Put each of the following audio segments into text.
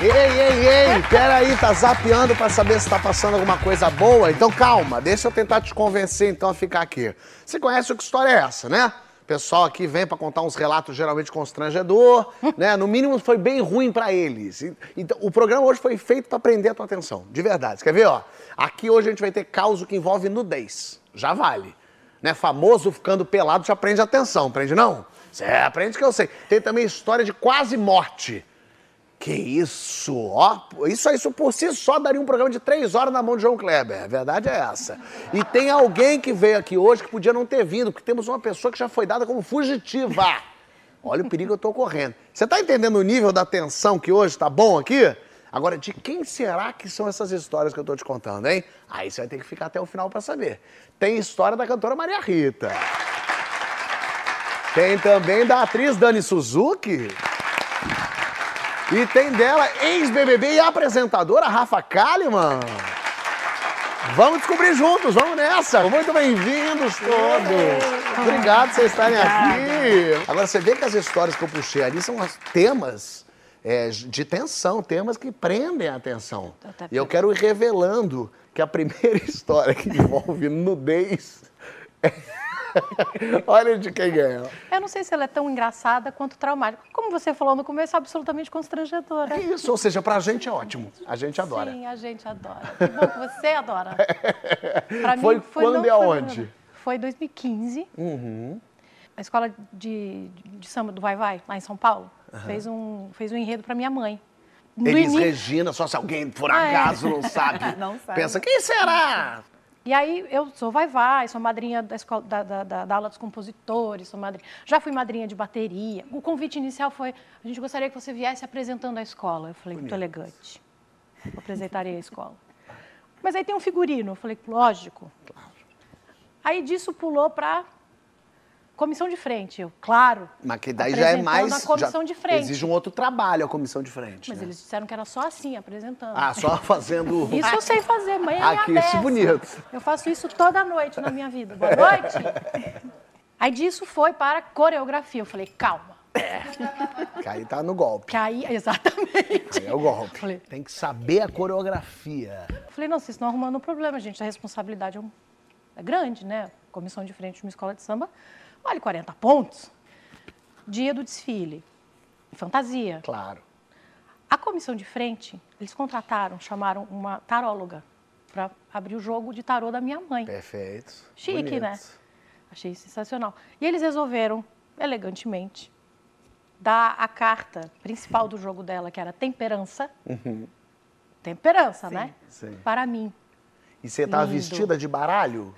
Ei, ei, ei, peraí, tá zapeando pra saber se tá passando alguma coisa boa? Então calma, deixa eu tentar te convencer então a ficar aqui. Você conhece o que história é essa, né? O pessoal aqui vem pra contar uns relatos geralmente constrangedor, né? No mínimo foi bem ruim pra eles. Então, o programa hoje foi feito pra prender a tua atenção, de verdade. Quer ver, ó? Aqui hoje a gente vai ter caos que envolve nudez. Já vale. Né? Famoso ficando pelado já prende atenção, prende não? Você aprende que eu sei. Tem também história de quase morte. Que isso, ó, isso, isso por si só daria um programa de três horas na mão de João Kleber, a verdade é essa. E tem alguém que veio aqui hoje que podia não ter vindo, porque temos uma pessoa que já foi dada como fugitiva. Olha o perigo que eu tô correndo. Você tá entendendo o nível da tensão que hoje tá bom aqui? Agora, de quem será que são essas histórias que eu tô te contando, hein? Aí você vai ter que ficar até o final para saber. Tem história da cantora Maria Rita. Tem também da atriz Dani Suzuki. E tem dela, ex-BBB e apresentadora Rafa Kalimann. Vamos descobrir juntos, vamos nessa. Muito bem-vindos todos. Obrigado por vocês estarem aqui. Agora, você vê que as histórias que eu puxei ali são temas é, de tensão, temas que prendem a atenção. E eu quero ir revelando que a primeira história que envolve nudez é Olha de quem ganha. Eu não sei se ela é tão engraçada quanto traumática. Como você falou no começo, é absolutamente constrangedora. É isso, ou seja, pra gente é ótimo. A gente adora. Sim, a gente adora. Que bom que você adora. Pra foi, mim, foi quando e aonde? Foi em 2015. Uhum. A escola de, de, samba do Vai Vai, lá em São Paulo, uhum. fez, um, fez um enredo pra minha mãe. Elis Regina, só se alguém por é. acaso é. não sabe. não sabe. Pensa, quem será? E aí eu sou vai-vai, sou madrinha da, escola, da, da, da, aula dos compositores, sou madrinha, já fui madrinha de bateria. O convite inicial foi, a gente gostaria que você viesse apresentando a escola. Eu falei, muito elegante, apresentaria a escola. Mas aí tem um figurino, eu falei, lógico. Aí disso pulou para Comissão de frente, eu, claro. Mas que daí já é mais. A comissão de frente. Exige um outro trabalho a comissão de frente. Mas né? eles disseram que era só assim, apresentando. Ah, só fazendo. Isso eu sei fazer, mãe. Aqui, isso bonito. Eu faço isso toda noite na minha vida. Boa noite. Aí disso foi para coreografia. Eu falei, calma. É. Que aí tá no golpe. Que aí, exatamente. Aí é o golpe. Falei, Tem que saber a coreografia. Falei, não, vocês estão arrumando um problema, gente. A responsabilidade é, um... é grande, né? Comissão de frente de uma escola de samba Vale 40 pontos. Dia do desfile. Fantasia. Claro. A comissão de frente, eles contrataram, chamaram uma taróloga para abrir o jogo de tarô da minha mãe. Perfeito. Chique, Bonito. né? Achei sensacional. E eles resolveram, elegantemente, dar a carta principal do jogo dela, que era temperança. Uhum. Temperança, sim, né? Sim. Para mim. E você estava vestida de baralho?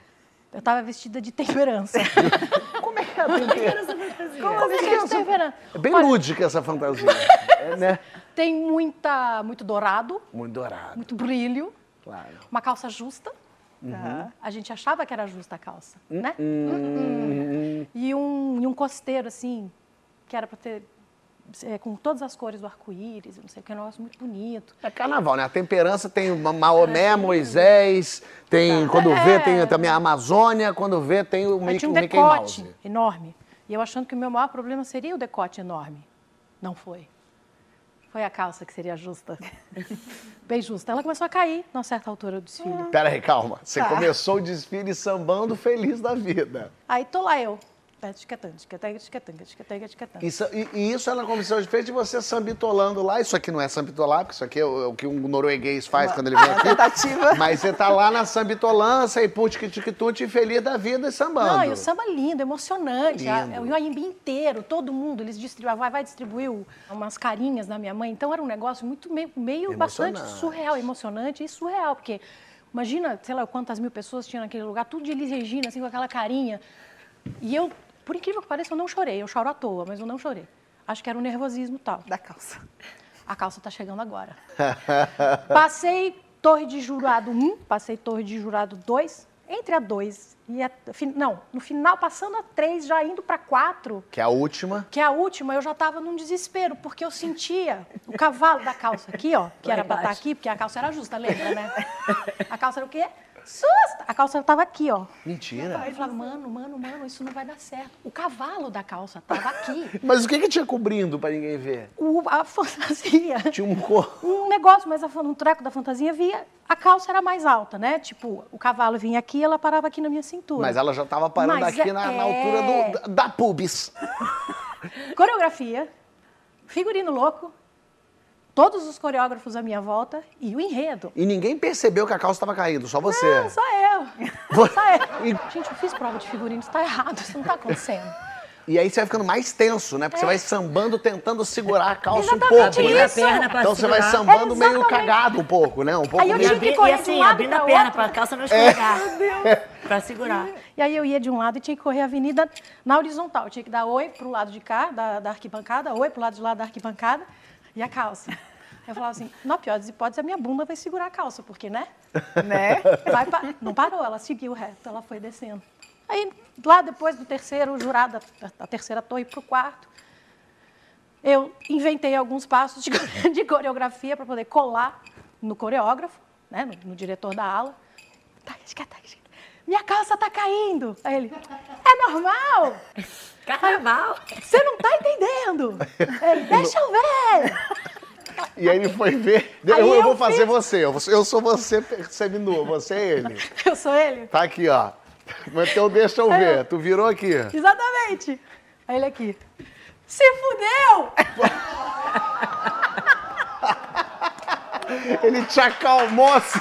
Eu estava vestida de temperança. Como é que é a temperança? Como é que é a temperança? É bem Olha, lúdica essa fantasia. é, né? Tem muita, muito dourado. Muito dourado. Muito brilho. Claro. Uma calça justa. Uhum. A gente achava que era justa a calça, uhum. né? Uhum. E, um, e um costeiro, assim, que era para ter é, com todas as cores do arco-íris, não sei o que, é um negócio muito bonito. É carnaval, né? A temperança tem Maomé, é. Moisés, tem, tá. quando é. vê, tem também a Amazônia, quando vê, tem o, Mickey, um Mickey decote Mouse. enorme. E eu achando que o meu maior problema seria o decote enorme. Não foi. Foi a calça que seria justa. Bem justa. Ela começou a cair numa certa altura do desfile. Pera aí, calma. Você tá. começou o desfile sambando feliz da vida. Aí tô lá eu, isso, e, e isso é na comissão de frente de você sambitolando lá. Isso aqui não é sambitolar, porque isso aqui é o, é o que um norueguês faz Uma, quando ele vem aqui. Tentativa. Mas você tá lá na sambitolância e putic-tic-tut, feliz da vida e sambando. Não, e o samba lindo, emocionante. Lindo. o Iambi inteiro, todo mundo, eles distribuem, vai, vai distribuir umas carinhas na minha mãe. Então era um negócio muito meio, meio bastante surreal, emocionante e surreal, porque imagina, sei lá, quantas mil pessoas tinha naquele lugar, tudo de Elis Regina, assim, com aquela carinha. E eu por incrível que pareça, eu não chorei. Eu choro à toa, mas eu não chorei. Acho que era o nervosismo tal. Da calça. A calça está chegando agora. Passei Torre de Jurado 1, passei Torre de Jurado 2, entre a 2 e a. Não, no final, passando a 3, já indo para 4, Que é a última. que é a última, eu já estava num desespero, porque eu sentia o cavalo da calça aqui, ó, que Lá era para estar embaixo. aqui, porque a calça era justa, lembra, né? A calça era o quê? Susta! A calça estava aqui, ó. Mentira. Aí eu falava, mano, mano, mano, isso não vai dar certo. O cavalo da calça estava aqui. Mas o que que tinha cobrindo pra ninguém ver? O, a fantasia. Tinha um cor. Um negócio, mas a um treco da fantasia via. A calça era mais alta, né? Tipo, o cavalo vinha aqui e ela parava aqui na minha cintura. Mas ela já tava parando Mas aqui é- na, na é. altura do, da, da pubis. Coreografia, figurino louco, todos os coreógrafos à minha volta e o enredo. E ninguém percebeu que a calça tava caindo, só você. Não, só eu. Você- Só eu. Gente, eu fiz prova de figurino, isso tá errado, isso não tá acontecendo. E aí você vai ficando mais tenso, né? Porque você vai sambando, tentando segurar a calça um Exatamente pouco, Abrindo né? a isso. perna pra Então você vai segurar. sambando meio Exatamente. cagado um pouco, né? Um pouco Aí eu meio... tinha que correr e de assim, um lado abrindo a perna outro. pra calça não escorregar. pra segurar. E aí eu ia de um lado e tinha que correr a avenida na horizontal. Eu tinha que dar oi pro lado de cá, da, da arquibancada, oi pro lado de lá da arquibancada e a calça. Eu falava assim, na pior das hipóteses, a minha bunda vai segurar a calça, porque, né? Né? Vai pa- Não parou, ela seguiu reto, ela foi descendo. Aí, lá depois do terceiro jurado, da, terceira torre para o quarto, eu inventei alguns passos de, de coreografia para poder colar no coreógrafo, né, no, no diretor da aula. Tá, tá, tá, Minha calça tá caindo. Aí ele, é normal, Carnaval. você não tá entendendo. Ele, deixa eu ver. E aí ele foi ver. Aí eu, eu eu vou fazer fiz. você. Eu sou- você seminua, você é ele. Eu sou ele? Tá aqui, ó. Então deixa eu Aí ver. eu- Tu virou aqui. Exatamente. Aí ele aqui, se fudeu. Ele te acalmou assim.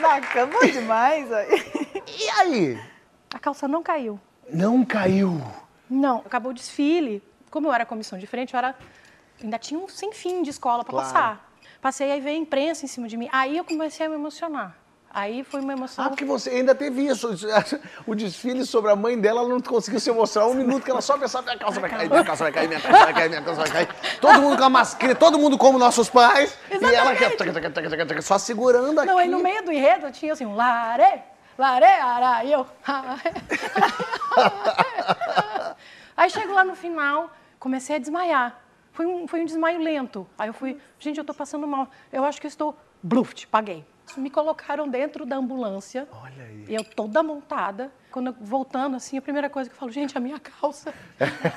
Bacana demais. ó. E aí? A calça não caiu. Não caiu. Não, acabou o desfile. Como eu era comissão de frente, eu era ainda tinha um sem fim de escola para Claro. passar. Passei aí veio a imprensa em cima de mim. Aí eu comecei a me emocionar. Aí foi uma emoção. Ah, porque você ainda teve isso. O desfile sobre a mãe dela, ela não conseguiu se mostrar um minuto, que ela só pensava, minha calça vai cair, minha calça vai cair, minha calça vai cair, minha calça vai cair. Todo mundo com a masquinha, todo mundo como nossos pais. E ela quer só segurando aqui. Não, aí no meio do enredo tinha assim, um lare, ara, e eu. aí chego lá no final, comecei a desmaiar. Foi um, foi um desmaio lento. Aí eu fui, gente, eu tô passando mal. Eu acho que eu estou. Bluft, paguei. Me colocaram dentro da ambulância. Olha aí. Eu toda montada. Quando eu voltando assim, a primeira coisa que eu falo, gente, a minha calça.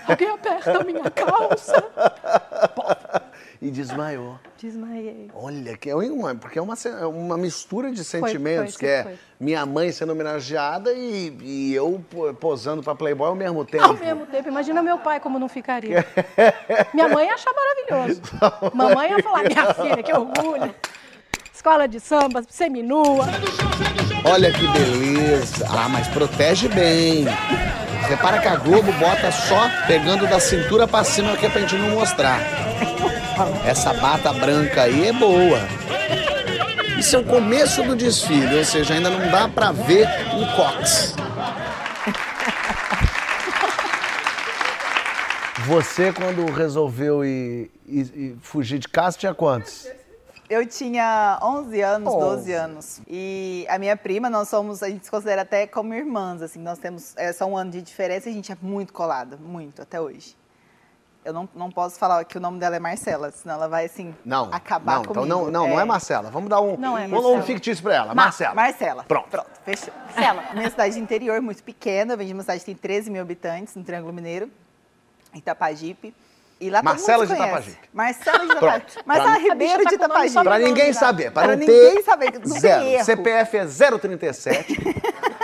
Alguém aperta a minha calça. E desmaiou. Desmaiei. Olha, que é uma, porque é uma, é uma mistura de foi, sentimentos, que é foi. minha mãe sendo homenageada e, e eu po- posando pra Playboy ao mesmo tempo. Ao mesmo tempo, imagina meu pai como não ficaria. Minha mãe ia achar maravilhoso. Mamãe ia falar, minha filha, que orgulho. Escola de samba, seminua. Olha que beleza. Ah, mas protege bem. Repara que a Globo bota só pegando da cintura pra cima que é pra gente não mostrar. Essa bata branca aí é boa. Isso é o começo do desfile, ou seja, ainda não dá pra ver um cox. Você, quando resolveu ir, ir- ir fugir de casa, tinha quantos? Eu tinha 11 anos, Oh. 12 anos. E a minha prima, nós somos, a gente se considera até como irmãs, assim. Nós temos é, só um ano de diferença e a gente é muito colada, muito, até hoje. Eu não, não posso falar que o nome dela é Marcela, senão ela vai, assim, Não, acabar não, comigo. então não, não, não é Marcela. Vamos dar um, Não é vamos um Marcela. fictício pra ela. Ma- Marcela. Marcela. Pronto. Pronto, fechou. Marcela. Minha cidade de interior, muito pequena. Eu venho de uma cidade que tem 13 mil habitantes, no Triângulo Mineiro, Itapajipe. E lá Marcela de. Itapajipe. Marcela de Pronto. Itapajipe. Marcela Pra- Ribeiro de tá só Itapajipe. Pra ninguém saber. Para, Para não ninguém ter saber, zero. CPF é 037.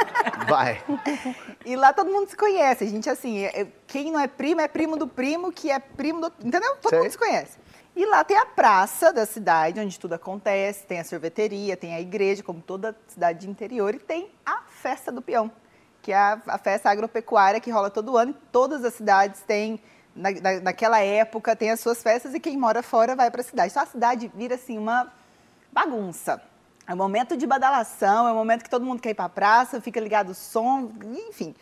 Vai. E lá todo mundo se conhece. A gente, assim, é- é- quem não é primo é primo do primo, que é primo do. Entendeu? Todo Sei. mundo se conhece. E lá tem a praça da cidade, onde tudo acontece, tem a sorveteria, tem a igreja, como toda cidade de interior, e tem a festa do peão, que é a, a festa agropecuária que rola todo ano. Todas as cidades têm, na, na- naquela época, tem as suas festas, e quem mora fora vai para a cidade. Então a cidade vira, assim, uma bagunça. É um momento de badalação, é um momento que todo mundo quer ir para a praça, fica ligado o som, enfim.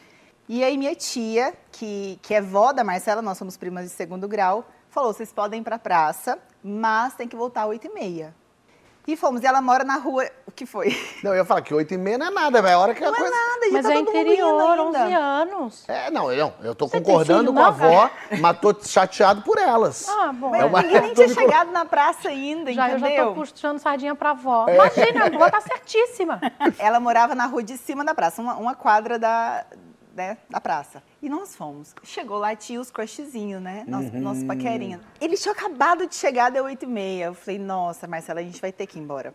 E aí minha tia, que, que é vó da Marcela, nós somos primas de segundo grau, falou: vocês podem ir pra praça, mas tem que voltar às 8h30. E fomos, e ela mora na rua. O que foi? Não, eu ia falar que 8 e meia não é nada, velho. A hora que a Não é coisa. nada, já Mas tá é todo mundo indo interior, ainda. 11 anos. É, não, eu, eu tô Você concordando filho, com a não, avó, mas tô chateado por elas. Ah, bom. É uma- Ninguém nem tinha chegado na praça ainda, Já, eu entendeu? já tô puxando sardinha pra avó. É. Imagina, a avó tá certíssima. Ela morava na rua de cima da praça, uma, uma quadra da, né, da praça. E nós fomos. Chegou lá, tinha os crushzinhos, né? Nosso, Uhum. nosso paquerinho. Eles tinham acabado de chegar, deu 8 e meia. Eu falei, nossa, Marcela, a gente vai ter que ir embora.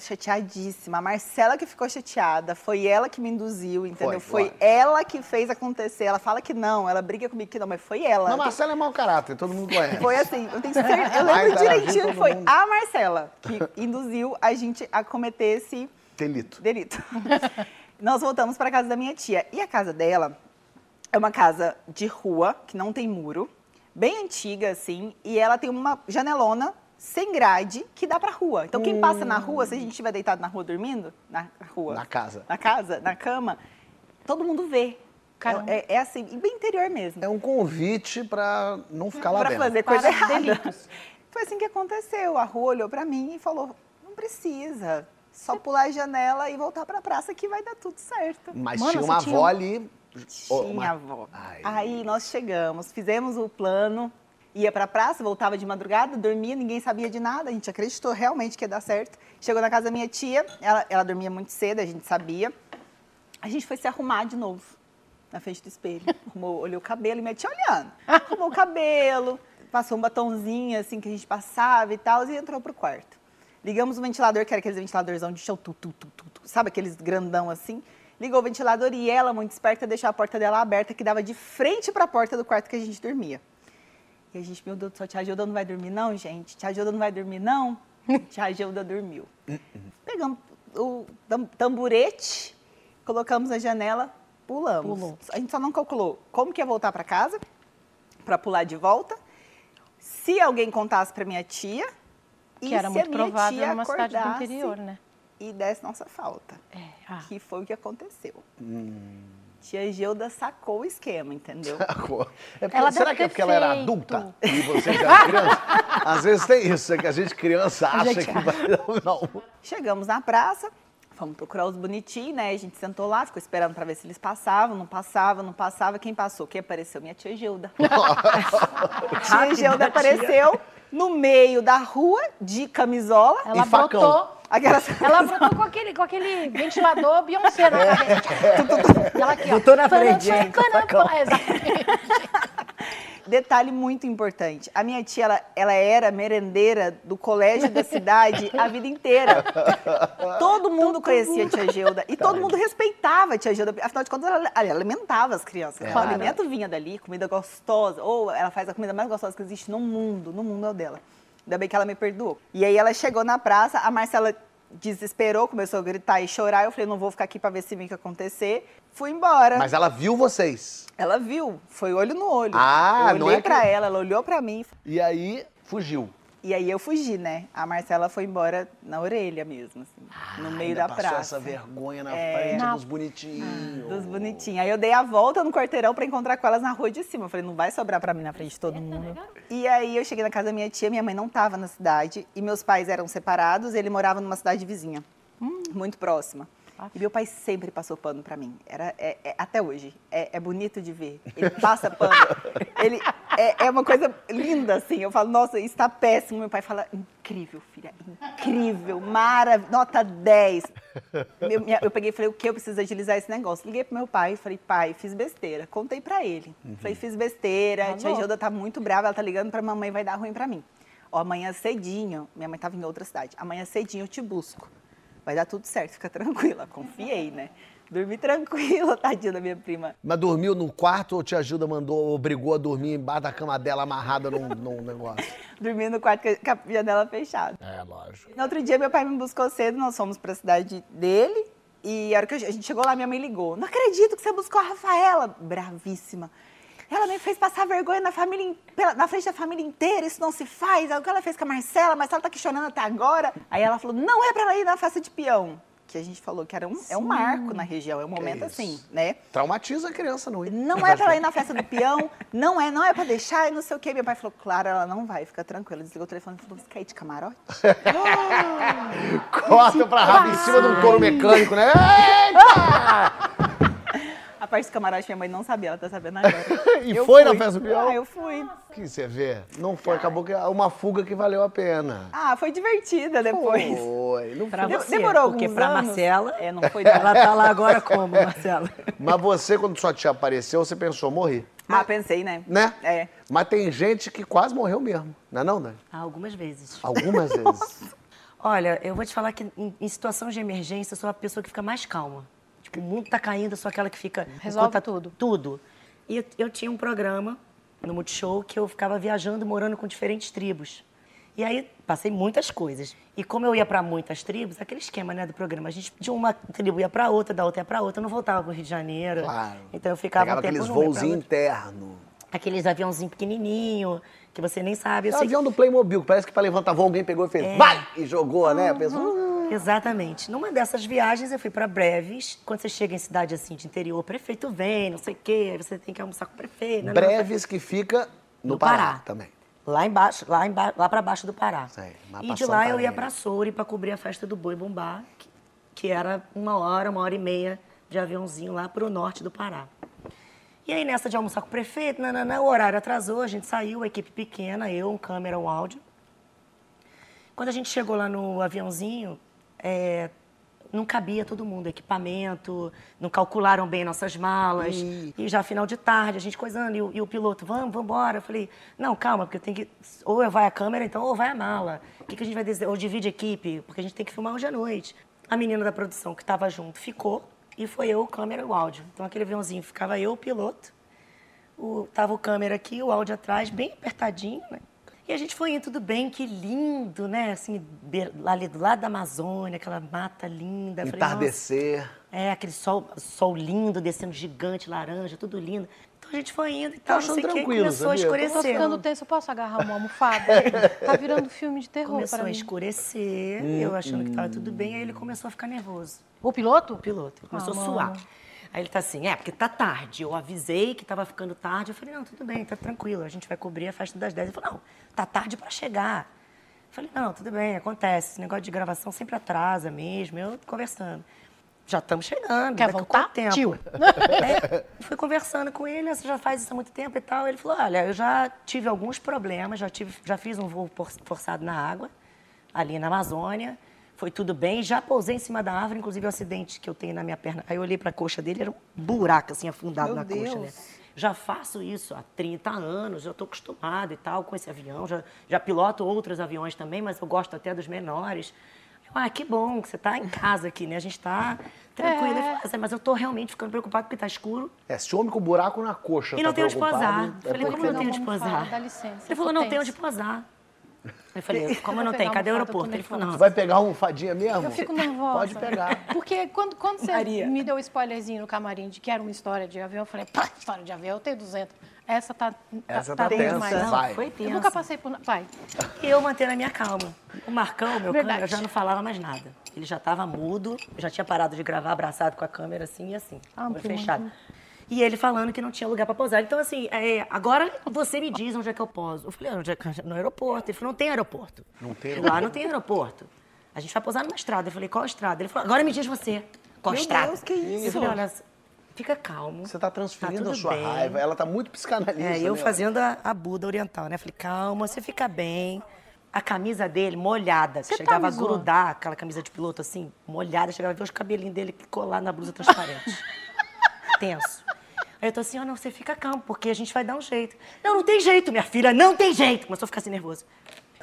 Chateadíssima. A Marcela que ficou chateada. Foi ela que me induziu, entendeu? Foi, Foi, ela que fez acontecer. Ela fala que não, ela briga comigo que não, mas foi ela. Mas Marcela é mau caráter, todo mundo conhece. Foi assim, eu tenho certeza. Eu lembro interagir direitinho que foi mundo. a Marcela que induziu a gente a cometer esse Delito. delito. Nós voltamos para casa da minha tia. E a casa dela é uma casa de rua, que não tem muro, bem antiga, assim, e ela tem uma janelona sem grade que dá pra rua. Então, quem passa na rua, se a gente estiver deitado na rua dormindo, na rua. Na casa. Na casa, na cama, todo mundo vê. Caramba. É, é assim, e bem interior mesmo. É um convite pra não ficar lá pra dentro. fazer coisa Para errada. delitos. Foi assim que aconteceu. A rua olhou pra mim e falou: não precisa. Só pular a janela e voltar pra praça que vai dar tudo certo. Mas Mano, tinha uma tinha avó ali. Tinha uma- avó. Ai. Aí nós chegamos, fizemos o plano, ia pra praça, voltava de madrugada, dormia, ninguém sabia de nada, a gente acreditou realmente que ia dar certo. Chegou na casa da minha tia, ela, ela dormia muito cedo, a gente sabia. A gente foi se arrumar de novo na frente do espelho. Arrumou, olhou o cabelo e minha tia olhando. Arrumou o cabelo, passou um batonzinho assim que a gente passava e tal, e entrou pro quarto. Ligamos o ventilador, que era aqueles ventiladorzão de chão, tu, tu, tu, tu, sabe aqueles grandão assim? Ligou o ventilador e ela, muito esperta, deixou a porta dela aberta, que dava de frente para a porta do quarto que a gente dormia. E a gente, meu Deus do céu, tia Gilda não vai dormir não, gente? Tia Gilda não vai dormir não? tia Gilda dormiu. Pegamos o tam- tamburete, colocamos na janela, pulamos. Pulou. A gente só não calculou como que ia voltar para casa, para pular de volta. Se alguém contasse para minha tia, e Que era se muito provável numa cidade do acordasse interior, né? E desse nossa falta. É. Ah. Que foi o que aconteceu. Hum. Tia Gilda sacou o esquema, entendeu? É porque- Ela será que é porque ela era feito. adulta e você já era criança? Às vezes tem isso, é que a gente criança acha gente que vai. Não. Chegamos na praça, fomos procurar os bonitinhos, né? A gente sentou lá, ficou esperando para ver se eles passavam, não passavam, não passava. Quem passou? Quem apareceu? Minha tia Gilda. tia Gilda apareceu no meio da rua, de camisola. Ela E facão. Aquelas... Ela brotou com aquele, com aquele ventilador Beyoncé na cabeça. E ela aqui, ó. Botou na frente. Detalhe muito importante. A minha tia, ela, ela era merendeira do colégio da cidade a vida inteira. Todo mundo conhecia a tia Gilda. E todo mundo respeitava a tia Gilda. Afinal de contas, ela, ela alimentava as crianças. É. O alimento vinha dali, comida gostosa. Ou ela faz a comida mais gostosa que existe no mundo. No mundo é o dela. Ainda bem que ela me perdoou. E aí ela chegou na praça, a Marcela desesperou, começou a gritar e chorar. Eu falei, não vou ficar aqui pra ver se vem que acontecer. Fui embora. Mas ela viu vocês. Ela viu, foi olho no olho. Ah, eu não olhei é que- pra ela, ela olhou pra mim. E aí fugiu. E aí eu fugi, né? A Marcela foi embora na orelha mesmo, assim, no meio Ainda da passou praça. essa vergonha na É. frente Na- dos bonitinhos. Dos bonitinhos. Aí eu dei a volta no quarteirão pra encontrar com elas na rua de cima. Eu falei, não vai sobrar pra mim na frente de todo mundo. E aí eu cheguei na casa da minha tia, minha mãe não tava na cidade e meus pais eram separados, ele morava numa cidade vizinha, muito próxima. E meu pai sempre passou pano pra mim. Era, é- é- até hoje. É, é bonito de ver. Ele passa pano. Ele, é, é uma coisa linda, assim. Eu falo, nossa, isso tá péssimo. Meu pai fala, incrível, filha. Incrível, maravilhoso. Nota 10. Eu, minha- eu peguei e falei, o que? Eu preciso agilizar esse negócio. Liguei pro meu pai e falei, pai, fiz besteira. Contei pra ele. Falei, fiz besteira. A tia. Gilda tá muito brava, ela tá ligando pra mamãe, vai dar ruim pra mim. Ó, amanhã cedinho, minha mãe tava em outra cidade. Amanhã cedinho eu te busco. Vai dar tudo certo, fica tranquila. Confiei, né? Dormi tranquila, tadinha da minha prima. Mas dormiu no quarto ou tia Gilda mandou, obrigou a dormir embaixo da cama dela amarrada num, num negócio? Dormi no quarto com a janela fechada. É, lógico. No outro dia, meu pai me buscou cedo, nós fomos pra cidade dele. E a hora que a gente chegou lá, minha mãe ligou. Não acredito que você buscou a Rafaela. Bravíssima. Ela me fez passar vergonha na, família, na frente da família inteira, isso não se faz. É o que ela fez com a Marcela, a Marcela tá aqui chorando até agora. Aí ela falou, não é pra ela ir na festa de peão. Que a gente falou que era um, é um marco na região, é um momento isso. assim, né? Traumatiza a criança, não ir. Não é pra ela ir na festa do peão, não é, não é pra deixar e não sei o quê. Meu pai falou, claro, ela não vai, fica tranquila. Desligou o telefone e falou, você quer ir de camarote? Corta pra rabo em cima de um touro mecânico, né? Eita! Parte do camarote minha mãe não sabia, ela tá sabendo agora. E Eu foi na fui. festa do peão? Ah, eu fui. Que você vê, não foi, acabou que é uma fuga que valeu a pena. Ah, foi divertida depois. Foi, não Pra foi. Você, demorou porque alguns pra anos. Marcela, É, não foi ela tá lá agora como, Marcela? Mas você, quando sua tia apareceu, você pensou, morri. Ah, pensei, né? Né? É. Mas tem gente que quase morreu mesmo, não é não, Dani? Ah, algumas vezes. Algumas vezes. Olha, eu vou te falar que em, em situação de emergência eu sou a pessoa que fica mais calma. Tipo, o mundo tá caindo, eu sou aquela que fica... Resolve conta tudo. Tudo. E eu, eu tinha um programa no Multishow que eu ficava viajando, morando com diferentes tribos. E aí passei muitas coisas. E como eu ia para muitas tribos, aquele esquema né, do programa, a gente de uma tribo ia para outra, da outra ia para outra, eu não voltava para o Rio de Janeiro. Claro. Então eu ficava Pegava um tempo aqueles outra. internos. Aqueles aviãozinhos pequenininho que você nem sabe. É Eu o avião do Playmobil, que parece que pra levantar voo alguém pegou e fez vai! E jogou, né? A pessoa... Exatamente. Numa dessas viagens, eu fui para Breves. Quando você chega em cidade assim de interior, o prefeito vem, não sei o quê, aí você tem que almoçar com o prefeito. né, não, não, Breves que fica no, No Pará, Pará. também. Lá embaixo, lá, emba lá para baixo do Pará. Sei, e de lá eu ia para Soure para cobrir a festa do Boi Bumbá, que, que era uma hora, uma hora e meia de aviãozinho lá para o norte do Pará. E aí, nessa de almoçar com o prefeito, nananã, o horário atrasou, a gente saiu, a equipe pequena, eu, um câmera, um áudio. Quando a gente chegou lá no aviãozinho, é, não cabia todo mundo, equipamento, não calcularam bem nossas malas. E já final de tarde, a gente coisando, e o, e o piloto, vamos, vamos embora. Eu falei, não, calma, porque eu tenho que. Ou vai a câmera, então, ou vai a mala. O que, que a gente vai dizer? Ou divide a equipe, porque a gente tem que filmar hoje à noite. A menina da produção que estava junto ficou, e foi eu, câmera e o áudio. Então aquele aviãozinho ficava eu, o piloto, o, tava o câmera aqui, o áudio atrás, bem apertadinho, né? E a gente foi indo, tudo bem, que lindo, né? Assim, ali do lado da Amazônia, aquela mata linda. Falei, Entardecer. é, aquele sol, sol lindo, descendo gigante, laranja, tudo lindo. Então a gente foi indo e tal, não achando sei o que, tranquilo, começou a sabia? Escurecer. ficando tenso, eu posso agarrar uma almofada? tá virando filme de terror Começou para a escurecer, eu achando que tava tudo bem, aí ele começou a ficar nervoso. O piloto? O piloto. Ele começou Ah, a suar. mano. Aí ele tá assim, é, porque tá tarde. Eu avisei que tava ficando tarde. Eu falei, não, tudo bem, tá tranquilo. A gente vai cobrir a festa das 10. Ele falou, não, tá tarde para chegar. Eu falei, não, tudo bem, acontece. Esse negócio de gravação sempre atrasa mesmo. Eu conversando. Já estamos chegando. Quer voltar? tempo? Tio. É, fui conversando com ele, você já faz isso há muito tempo e tal. Ele falou, olha, eu já tive alguns problemas, já, tive, já fiz um voo forçado na água, ali na Amazônia. Foi tudo bem, já pousei em cima da árvore, inclusive o acidente que eu tenho na minha perna. Aí eu olhei para a coxa dele, era um buraco assim afundado Meu na coxa, né? Deus. Já faço isso há 30 anos, já estou acostumado e tal com esse avião. Já, já piloto outros aviões também, mas eu gosto até dos menores. Eu, ah, que bom que você está em casa aqui, né? A gente está tranquilo. Falou, "Ah, mas eu estou realmente ficando preocupado porque está escuro É, se homem com buraco na coxa e não tá tem onde posar. é Eu falei, porque- como não tem onde posar? falar, dá licença, Ele eu falou, não tem onde posar. Eu falei, como não tem? Cadê o eu aeroporto? Ele falou, não. Vai pegar uma almofadinha mesmo? Eu fico nervosa. Pode pegar. Porque quando, quando você Maria. me deu o spoilerzinho no camarim de que era uma história de avião, eu falei, pá, história de avião, eu tenho 200. Essa tá, Essa tá, tá tensa tensa, demais. Não, vai. foi Eu tenso. nunca passei por... Vai. E eu mantendo a minha calma. O Marcão, meu Verdade. câmera, já não falava mais nada. Ele já estava mudo, já tinha parado de gravar abraçado com a câmera assim e assim, Ah, fechado. E ele falando que não tinha lugar para pousar. Então, assim, é, agora você me diz onde é que eu poso. Eu falei, onde é que- no aeroporto. Ele falou, não tem aeroporto. Não tem Lá não tem aeroporto. A gente vai pousar numa estrada. Eu falei, qual estrada? Ele falou, agora me diz você. Qual Meu estrada? Deus, que Eu isso? falei, olha, fica calmo. Você tá transferindo Tá a sua bem. raiva. Ela tá muito psicanalista. É, eu né? fazendo a, a Buda oriental, né? Falei, calma, você fica bem. A camisa dele molhada, Você tá chegava me a grudar, aquela camisa de piloto assim, molhada, chegava a ver os cabelinhos dele colar na blusa transparente. Tenso. Aí eu tô assim, ó, não, você fica calmo, porque a gente vai dar um jeito. Não, não tem jeito, minha filha, não tem jeito. Começou a ficar assim nervoso.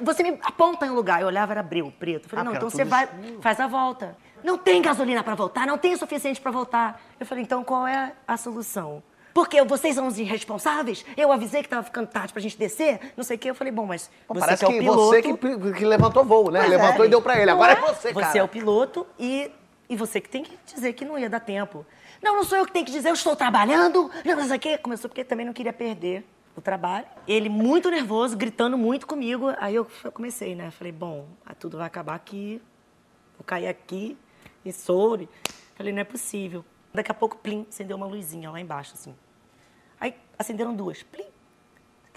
Você me aponta em um lugar. Eu olhava, era breu, preto. Eu falei, Ah, não, então você vai, faz a volta. Não tem gasolina para voltar, não tem o suficiente para voltar. Eu falei, então qual é a solução? Porque vocês são os irresponsáveis? Eu avisei que tava ficando tarde pra gente descer, não sei o quê. Eu falei, bom, mas Pô, você parece que é o piloto... você que, que levantou voo, né? Pois levantou é. e deu pra ele. Agora é, é? você, cara. Você é o piloto e, e você que tem que dizer que não ia dar tempo. Não, não sou eu que tenho que dizer, eu estou trabalhando. Não, não sei o quê. Começou porque também não queria perder o trabalho. Ele muito nervoso, gritando muito comigo. Aí eu comecei, né? Falei, bom, ah, tudo vai acabar aqui, vou cair aqui e Soure. Falei, não é possível. Daqui a pouco, plim, acendeu uma luzinha lá embaixo, assim. Aí acenderam duas, plim.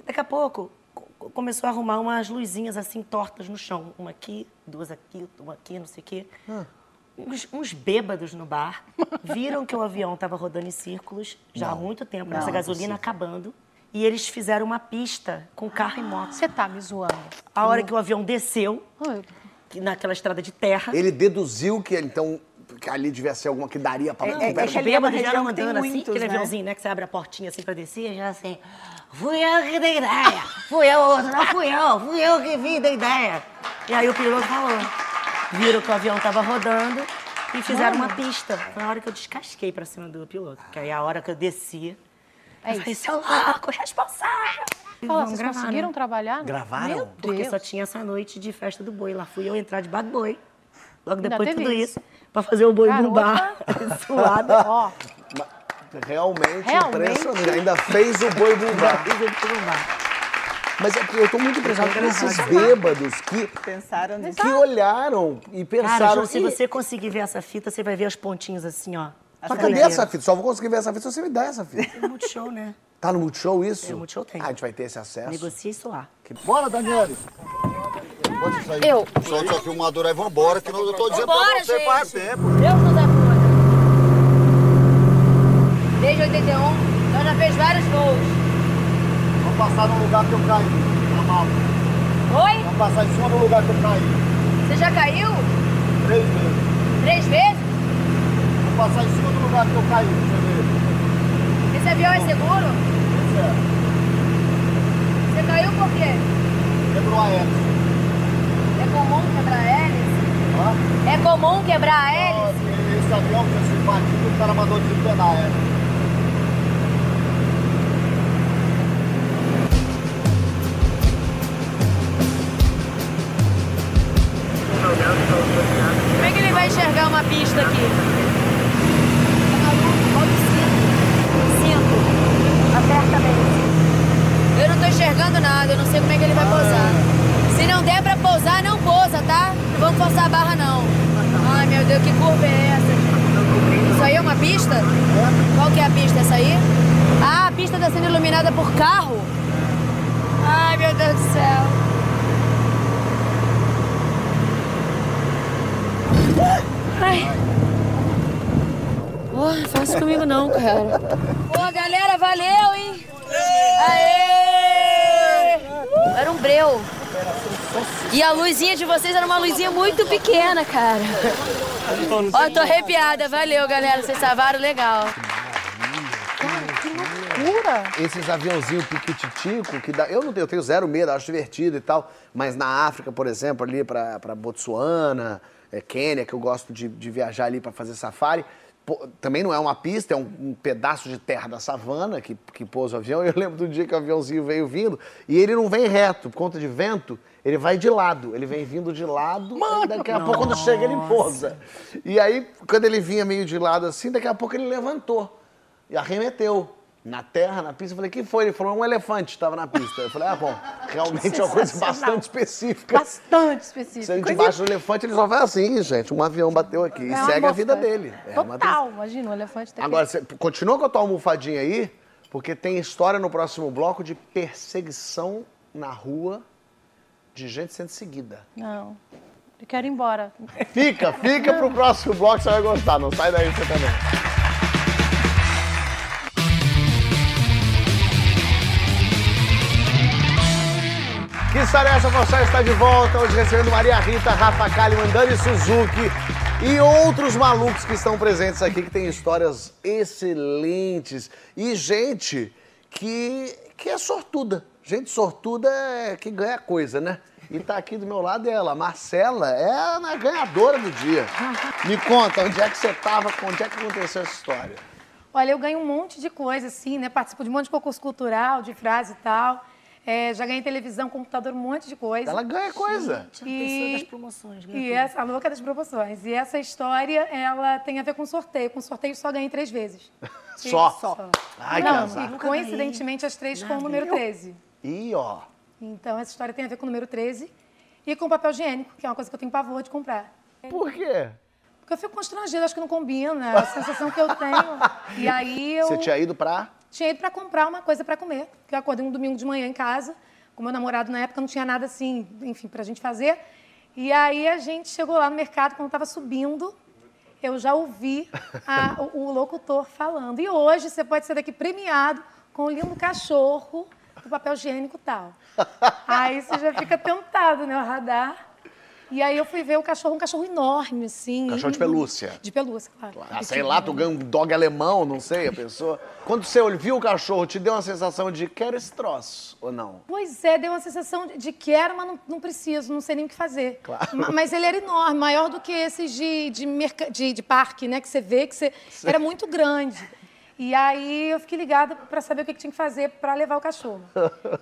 Daqui a pouco, co- começou a arrumar umas luzinhas assim tortas no chão. Uma aqui, duas aqui, uma aqui, não sei o quê. Uns, uns bêbados no bar viram que o avião estava rodando em círculos já há muito tempo, Não, essa não é gasolina acabando. E eles fizeram uma pista com carro e moto. Você tá me zoando. A hora que o avião desceu, naquela estrada de terra, Ele deduziu que então que ali devia ser alguma que daria pra É- é- é que bêbados que tem andando assim, muitos, aquele né? aviãozinho, né? Que você abre a portinha assim pra descer, já assim, fui eu que dei ideia, fui eu, outro, não fui eu, fui eu que vim da ideia. E aí o piloto falou, viram que o avião tava rodando e fizeram uma pista. Foi a hora que eu descasquei pra cima do piloto, que aí a hora que eu descia, É eu falei, seu louco, responsável. Fala, vocês gravar, conseguiram né? trabalhar? Gravaram? Meu Porque Deus. só tinha essa noite de festa do boi. Lá fui eu entrar de bad boy. Logo Ainda depois de tudo isso. isso, pra fazer o boi Garota. bumbá. suada. Ó, Realmente, Realmente. impressionante. Ainda fez o boi bumbá. Fiz o boi bumbá. Mas é que eu tô muito impressionado com esses bêbados que, Pensaram nisso. que olharam e Cara, pensaram. Ju, se "Ih, você conseguir ver essa fita, você vai ver os pontinhos assim, ó. Mas cadê Doideira. essa fita? Só vou conseguir ver essa fita se você me der essa fita. Tem Multishow, né? Tá no Multishow isso? É, o Multishow tem. Ah, a gente vai ter esse acesso. Negocia isso lá. Bora, Daniele. Pode sair. Eu. Solta a filmadora aí, vambora, que não eu tô dizendo Vambora, pra você gente. faz tempo. Deus nos ajuda. Desde 81, nós já fez vários gols. Vamos passar no lugar que eu caí. Na mala. Oi? Vamos passar em cima do lugar que eu caí. Você já caiu? Três vezes. Três vezes? Vamos passar em cima do lugar que eu caí, você ver. Esse avião é seguro? Isso é. Você caiu por quê? Quebrou a hélice. É comum quebrar a hélice? Ó. É comum quebrar a hélice? Esse avião tinha sido batido, o cara mandou desempenar a hélice. Como é que ele vai enxergar uma pista aqui? Cinto. Aperta. Eu não tô enxergando nada, eu não sei como é que ele vai pousar. Se não der pra pousar, não pousa, tá? Não vamos forçar a barra, não. Ai, meu Deus, que curva é essa? Isso aí é uma pista? Qual que é a pista? Essa aí? Ah, a pista tá sendo iluminada por carro? Ai, meu Deus do céu. Ai. Não faz comigo não, cara. Pô, galera, valeu, hein? Aê! Era um breu. E a luzinha de vocês era uma luzinha muito pequena, cara. Ó, tô arrepiada. Valeu, galera. Vocês salvaram legal. Esses aviãozinhos piquititico, que dá. Eu não tenho, eu tenho zero medo, acho divertido e tal. Mas na África, por exemplo, ali pra, pra Botsuana, é, Quênia, que eu gosto de, de viajar ali pra fazer safari. pô, também não é uma pista, é um, um pedaço de terra da savana que, que pousa o avião. Eu lembro do dia que o aviãozinho veio vindo e ele não vem reto, por conta de vento, ele vai de lado. Ele vem vindo de lado, e daqui a pouco, quando chega, ele pousa. E aí, quando ele vinha meio de lado assim, daqui a pouco ele levantou e arremeteu. Na terra, na pista, eu falei, que foi? Ele falou, um elefante estava na pista. Eu falei, ah, bom, realmente é uma coisa bastante específica. Bastante Se a gente baixa o elefante, ele só vai assim, gente. Um avião bateu aqui. E É uma segue a mosca. vida dele. É Total, imagina, o elefante tá. Agora, você continua com a tua almofadinha aí, porque tem história no próximo bloco de perseguição na rua de gente sendo seguida. Não, eu quero ir embora. Fica, fica pro próximo bloco, você vai gostar. Não sai daí você também. História é essa? Você está de volta hoje recebendo Maria Rita, Rafa Kalimann, Dani Suzuki e outros malucos que estão presentes aqui que tem histórias excelentes e gente que, que é sortuda. Gente sortuda é que ganha coisa, né? E tá aqui do meu lado ela, Marcela, é a ganhadora do dia. Me conta, onde é que você tava, onde é que aconteceu essa história? Olha, eu ganho um monte de coisa, assim, né? Participo de um monte de concurso cultural, de frase e tal. É, já ganhei televisão, computador, um monte de coisa. Ela ganha coisa. Tinha uma pessoa das promoções, ganha E tudo. essa, a louca das promoções. E essa história, ela tem a ver com sorteio. Com sorteio só ganhei três vezes. Só? Só. Ai, que Não, azar. e coincidentemente as três com o número 13. Ih, ó. Então essa história tem a ver com o número 13 e com papel higiênico, que é uma coisa que eu tenho pavor de comprar. Por quê? Porque eu fico constrangida, acho que não combina, é a sensação que eu tenho. E aí eu Você tinha ido pra. Tinha ido para comprar uma coisa para comer, porque eu acordei um domingo de manhã em casa, com meu namorado na época não tinha nada assim, enfim, pra gente fazer. E aí a gente chegou lá no mercado, quando estava subindo, eu já ouvi a- o, o locutor falando. E hoje você pode ser daqui premiado com o lindo cachorro do papel higiênico tal. Aí você já fica tentado, né, o radar. E aí eu fui ver o cachorro, um cachorro enorme, assim. Cachorro de pelúcia. De pelúcia, claro. Ah, sei lá, tu ganha um dog alemão, não sei, a pessoa. Quando você viu o cachorro, te deu uma sensação de quero esse troço, ou não? Pois é, deu uma sensação de- de quero, mas não, não preciso, não sei nem o que fazer. Claro. Ma- Mas ele era enorme, maior do que esses de, de, merca- de- de parque, né? Que você vê que você. Era muito grande. E aí eu fiquei ligada para saber o que, que tinha que fazer para levar o cachorro.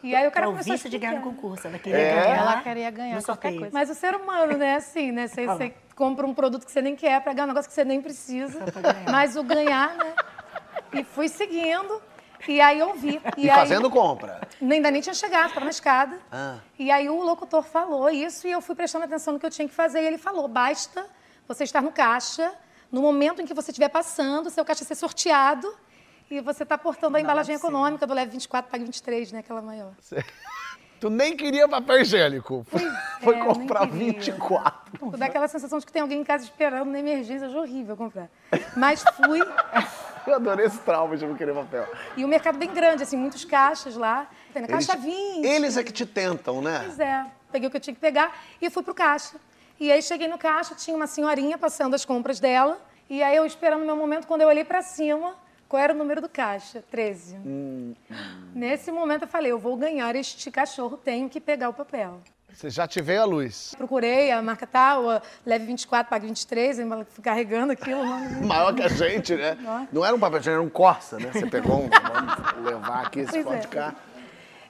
E aí o cara o começou a vício de ganhar no explicar. concurso. Ela queria É? ganhar. Ela queria ganhar no qualquer sorteio. coisa. Mas o ser humano, né, assim, né? Você, você compra um produto que você nem quer para ganhar um negócio que você nem precisa. Mas o ganhar, né? E fui seguindo. E aí eu vi. E, aí, fazendo compra. Ainda nem tinha chegado, estava na escada. Ah. E aí o locutor falou isso e eu fui prestando atenção no que eu tinha que fazer. E ele falou: basta você estar no caixa, no momento em que você estiver passando, seu caixa ser sorteado e você está portando a embalagem econômica do Leve 24, Pague 23, né? Aquela maior. Tu nem queria papel higiênico. Foi, foi é, comprar queria. 24. Dá aquela sensação de que tem alguém em casa esperando na emergência, é horrível comprar. Mas fui, Eu adorei esse trauma de não querer papel. e o mercado bem grande, assim, muitos caixas lá. Na Eles, caixa 20. eles é que te tentam, né? Pois é, peguei o que eu tinha que pegar e fui pro caixa. E aí cheguei no caixa, tinha uma senhorinha passando as compras dela. E aí eu esperando o meu momento, quando eu olhei pra cima, qual era o número do caixa? 13. Nesse momento eu falei, eu vou ganhar este cachorro, tenho que pegar o papel. Você já te veio a luz. Procurei a marca tal, a leve 24, pague 23, eu fui carregando aquilo. Maior que a gente, né? Não era um papel era um Corsa, né? Você pegou um, vamos levar aqui esse pode é. ficar.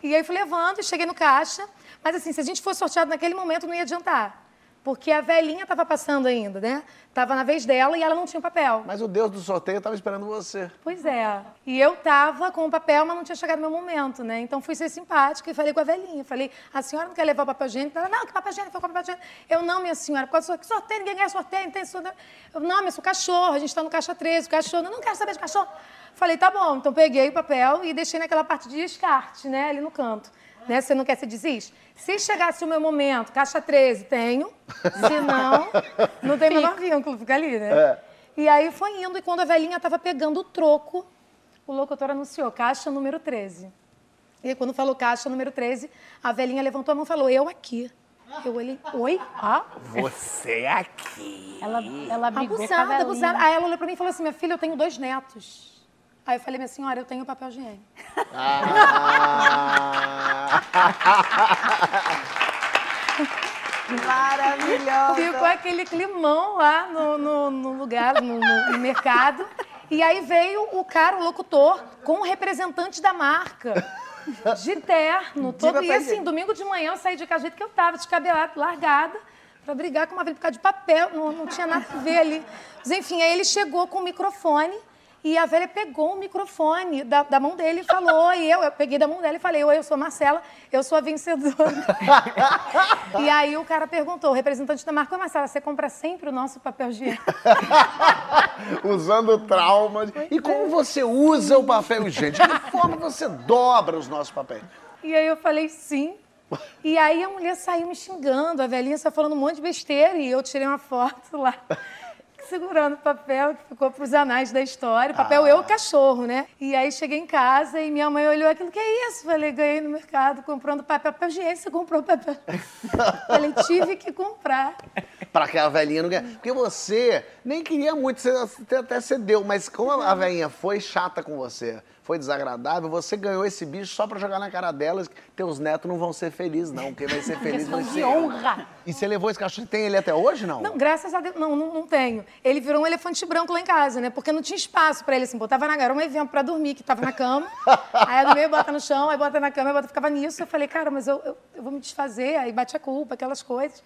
E aí fui levando e cheguei no caixa. Mas assim, se a gente fosse sorteado naquele momento, não ia adiantar. Porque a velhinha estava passando ainda, né? Tava na vez dela e ela não tinha o papel. Mas o Deus do sorteio tava esperando você. Pois é. E eu tava com o papel, mas não tinha chegado o meu momento, né? Então fui ser simpática e falei com a velhinha. Falei, a senhora não quer levar o papel higiênico? Ela, não, que papel higiênico, foi papel higiênico. Eu, não, minha senhora, por causa do sorteio, ninguém ganha sorteio, não tem sorteio. Eu, não, mas o cachorro, a gente tá no caixa 13, o cachorro, eu não quero saber de cachorro. Falei, tá bom. Então peguei o papel e deixei naquela parte de descarte, né? Ali no canto. Né? Você não quer se desiste? Se chegasse o meu momento, caixa 13, tenho. Se não, não tem menor vínculo, fica ali, né? É. E aí foi indo, e quando a velhinha estava pegando o troco, o locutor anunciou, caixa número 13. E aí, quando falou caixa número 13, a velhinha levantou a mão e falou, eu aqui. Eu olhei, oi? Ah? Você aqui. Ela, ela brigou com a Abusada, velhinha. abusada. Aí ela olhou pra mim e falou assim, minha filha, eu tenho dois netos. Aí eu falei, minha senhora, eu tenho papel higiênico. Maravilhosa. Ficou aquele climão lá no, no- no lugar, no, no- mercado. E aí veio o cara, o locutor, com o representante da marca. De terno, todo. E assim, domingo de manhã eu saí de casa do jeito que eu tava, descabelada, largada, pra brigar com uma velha por causa de papel. Não, não tinha nada a ver ali. Mas enfim, aí ele chegou com o microfone. E a velha pegou o microfone da, da mão dele e falou, e eu, eu peguei da mão dela e falei, oi, eu sou a Marcela, eu sou a vencedora. e aí o cara perguntou, o representante da marca, Marcela, você compra sempre o nosso papel higiênico? Usando trauma. E como você usa o papel higiênico? De que forma você dobra os nossos papéis? E aí eu falei, sim. E aí a mulher saiu me xingando, a velhinha só falando um monte de besteira, e eu tirei uma foto lá. Segurando o papel que ficou para os anais da história. O papel eu, o cachorro, né? E aí cheguei em casa e minha mãe olhou aquilo, que é isso? Falei, ganhei no mercado comprando papel. Papel higiênico, você comprou papel. Falei, tive que comprar. Pra que a velhinha não ganhe. Porque você nem queria muito, você até cedeu, mas como a velhinha foi chata com você, foi desagradável, você ganhou esse bicho só pra jogar na cara delas. Teus netos não vão ser felizes, não. Quem vai ser feliz vai ser de honra. E você levou esse cachorro? Tem ele até hoje, não? Não, graças a Deus, não, não, não tenho. Ele virou um elefante branco lá em casa, né? Porque não tinha espaço pra ele, assim, botava na garoma e vinha pra dormir, que tava na cama. aí no meio bota no chão, aí bota na cama, aí bota, ficava nisso. Eu falei, cara, mas eu, eu, eu vou me desfazer, aí bate a culpa, aquelas coisas.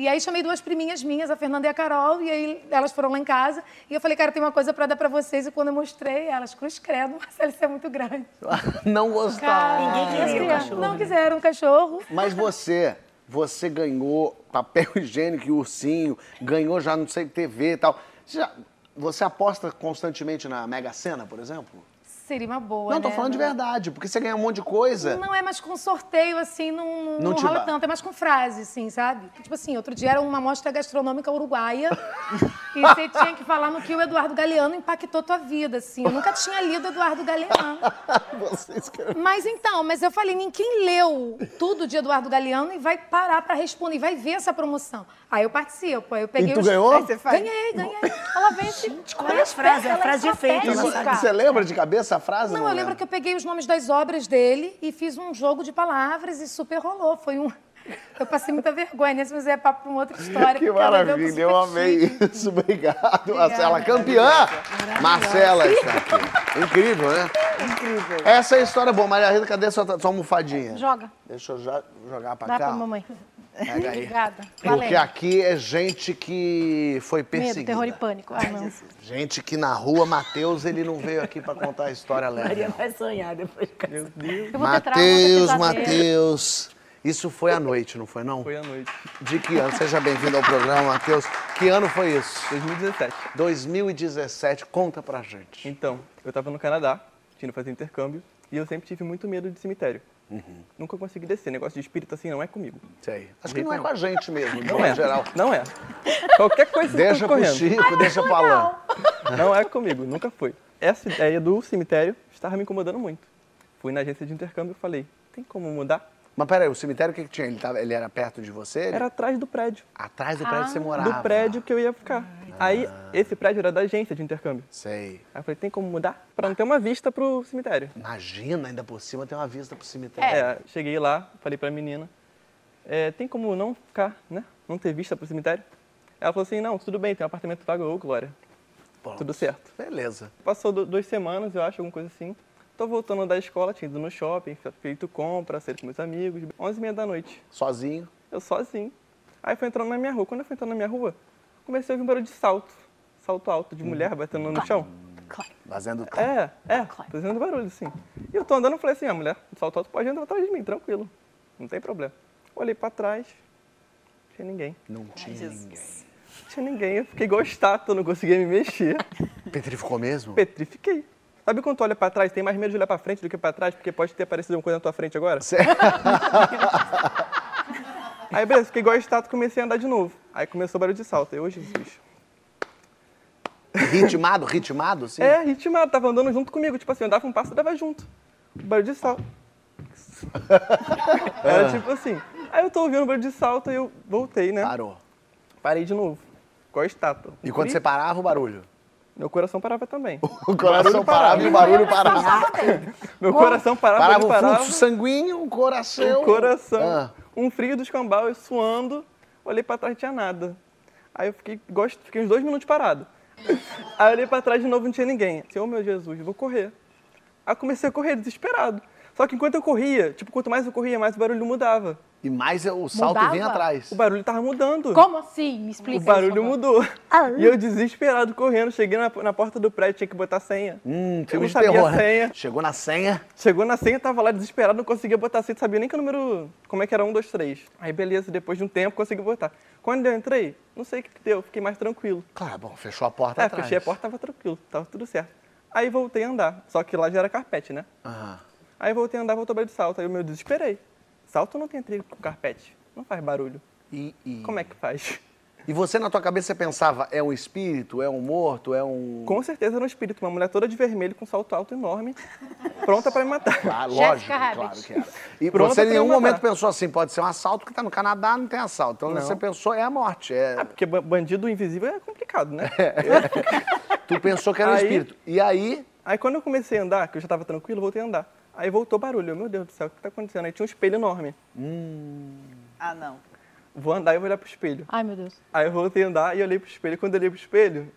E aí chamei duas priminhas minhas, a Fernanda e a Carol, e aí elas foram lá em casa. E eu falei, cara, tem uma coisa pra dar pra vocês. E quando eu mostrei, elas, cruz credo, Marcelo, isso é muito grande. não gostaram. Ninguém queria o cachorro. Não né? quiseram um cachorro. Mas você você ganhou papel higiênico e ursinho, ganhou já não sei TV e tal. Você, já- você aposta constantemente na Mega Sena, por exemplo? Seria uma boa, não, tô né? falando de verdade, porque você ganha um monte de coisa. Não é mais com sorteio, assim, não, não, Não rola tanto, é mais com frase, assim, sabe? Tipo assim, outro dia era uma mostra gastronômica uruguaia e você tinha que falar no que o Eduardo Galeano impactou tua vida, assim. Eu nunca tinha lido Eduardo Galeano. Você escreve- Mas então, mas eu falei, ninguém leu tudo de Eduardo Galeano e vai parar pra responder, e vai ver essa promoção. Aí eu participo, aí eu peguei E tu os... ganhou? Aí você faz. Ganhei, ganhei. Ela vem assim, qual é a frase? É a frase de efeito. Você lembra de cabeça a frase? Não, eu lembro que eu peguei os nomes das obras dele e fiz um jogo de palavras e super rolou. Foi um. Eu passei muita vergonha nesse, mas é papo pra uma outra história. Que maravilha, eu amei chique. isso. Obrigado, Marcela. Campeã! Marcela está aqui. Incrível, né? Incrível. Essa é a história boa. Maria Rita, cadê sua, sua almofadinha? Joga. Deixa eu já jogar pra Dá cá. pra mamãe. Pega aí. Obrigada. Porque Valeu. aqui é gente que foi Medo, perseguida. terror e pânico. Ai, não. Gente que na rua, Matheus, ele não veio aqui pra contar a história Maria leve. vai sonhar depois de casar. Eu vou ter trauma, Matheus. Matheus. Isso foi à noite, não foi não? Foi à noite. De que ano? Seja bem-vindo ao programa, Matheus. Que ano foi isso? 2017. 2017. Conta pra gente. Então, eu tava no Canadá, tinha fazer intercâmbio, e eu sempre tive muito medo de cemitério. Nunca consegui descer. Negócio de espírito assim não é comigo. Sei. Acho que não é com a gente mesmo, de Não modo é. geral. Não é. Qualquer coisa Deixa você pro correndo. Chico, deixa pro Alain. Não é comigo, nunca foi. Essa ideia do cemitério estava me incomodando muito. Fui na agência de intercâmbio e falei, tem como mudar? Mas peraí, o cemitério o que, que tinha? Ele, tava, ele era perto de você? Ele- Era atrás do prédio. Atrás do prédio que você morava. Do prédio que eu ia ficar. Aí, esse prédio era da agência de intercâmbio. Sei. Aí eu falei, tem como mudar? Pra não ter uma vista pro cemitério. Imagina, ainda por cima tem uma vista pro cemitério. É, cheguei lá, falei pra menina, é, tem como não ficar, né? Não ter vista pro cemitério? Ela falou assim, não, tudo bem, tem um apartamento vago, ô Glória. Pronto. Tudo certo. Beleza. Passou du- duas semanas, eu acho, alguma coisa assim. Tô voltando da escola, tinha ido no shopping, fe- feito compra, saído com meus amigos. 11 e meia da noite, Sozinho. eu sozinho. Aí fui entrando na minha rua. Quando eu fui entrando na minha rua, comecei a ouvir um barulho de salto. Salto alto, de mulher batendo no chão. Fazendo É, é, fazendo barulho, assim. E eu tô andando e falei assim, a mulher do salto alto pode entrar atrás de mim, tranquilo. Não tem problema. Olhei pra trás, não tinha ninguém. Não tinha ninguém. Não tinha ninguém, eu fiquei igual estátua, não conseguia me mexer. Petrificou mesmo? Petrifiquei. Sabe quando tu olha pra trás, tem mais medo de olhar pra frente do que pra trás, porque pode ter aparecido alguma coisa na tua frente agora? Sério? Aí, beleza, fiquei igual estátua e comecei a andar de novo. Aí começou o barulho de salto. Eu, "Ô, Jesus. ritmado, ritmado, sim? É, ritmado, tava andando junto comigo. Tipo assim, eu dava um passo e dava junto. O barulho de salto. Era tipo assim. Aí eu tô ouvindo o barulho de salto e eu voltei, né? Parou. Parei de novo. Igual estátua. E quando Fui, você parava, o barulho? Meu coração parava também. O coração parava e o barulho parava. Meu coração parava, Parava o parava. fluxo sanguíneo, o coração. O coração, Ah. Um frio dos cambal, eu suando, olhei pra trás não tinha nada. Aí eu fiquei, gosto, fiquei uns dois minutos parado. Aí eu olhei pra trás de novo não tinha ninguém. Assim, oh meu Jesus, eu vou correr. Aí eu comecei a correr desesperado. Só que enquanto eu corria, tipo, quanto mais eu corria, mais o barulho mudava. E mais o salto Mudava? vinha atrás. O barulho tava mudando. Como assim? Me explica O barulho isso, mudou. E eu desesperado correndo, cheguei na, na porta do prédio, tinha que botar senha. Hum, eu filme não de sabia terror. a né? senha. Chegou na senha. Chegou na senha, tava lá desesperado, não conseguia botar a senha, sabia nem que o número. Como é que era? Um, dois, três. Aí beleza, depois de um tempo consegui botar. Quando eu entrei, não sei o que que deu, fiquei mais tranquilo. Claro, bom, fechou a porta É, atrás. fechei a porta, tava tranquilo, tava tudo certo. Aí voltei a andar, só que lá já era carpete, né? Aham. Aí voltei a andar, voltou barulho de salto. Aí eu me desesperei. Salto não tem trilho com carpete, não faz barulho. E, e... Como é que faz? E você, na tua cabeça, você pensava, é um espírito, é um morto, é um... Com certeza era um espírito, uma mulher toda de vermelho com salto alto enorme, pronta pra me matar. Claro, lógico, claro que era. E Pronta você em nenhum momento pensou assim, pode ser um assalto, porque tá no Canadá, não tem assalto. Então Não. você pensou, é a morte. É... Ah, porque ba- bandido invisível é complicado, né? Tu pensou que era um Aí- espírito. E aí, Aí quando eu comecei a andar, que eu já tava tranquilo, voltei a andar. Aí voltou barulho. Eu, Meu Deus do céu, o que tá acontecendo? Aí tinha um espelho enorme. Ah, não. Vou andar e vou olhar pro espelho. Ai, meu Deus. Aí eu voltei a andar e olhei pro espelho. Quando eu olhei pro espelho,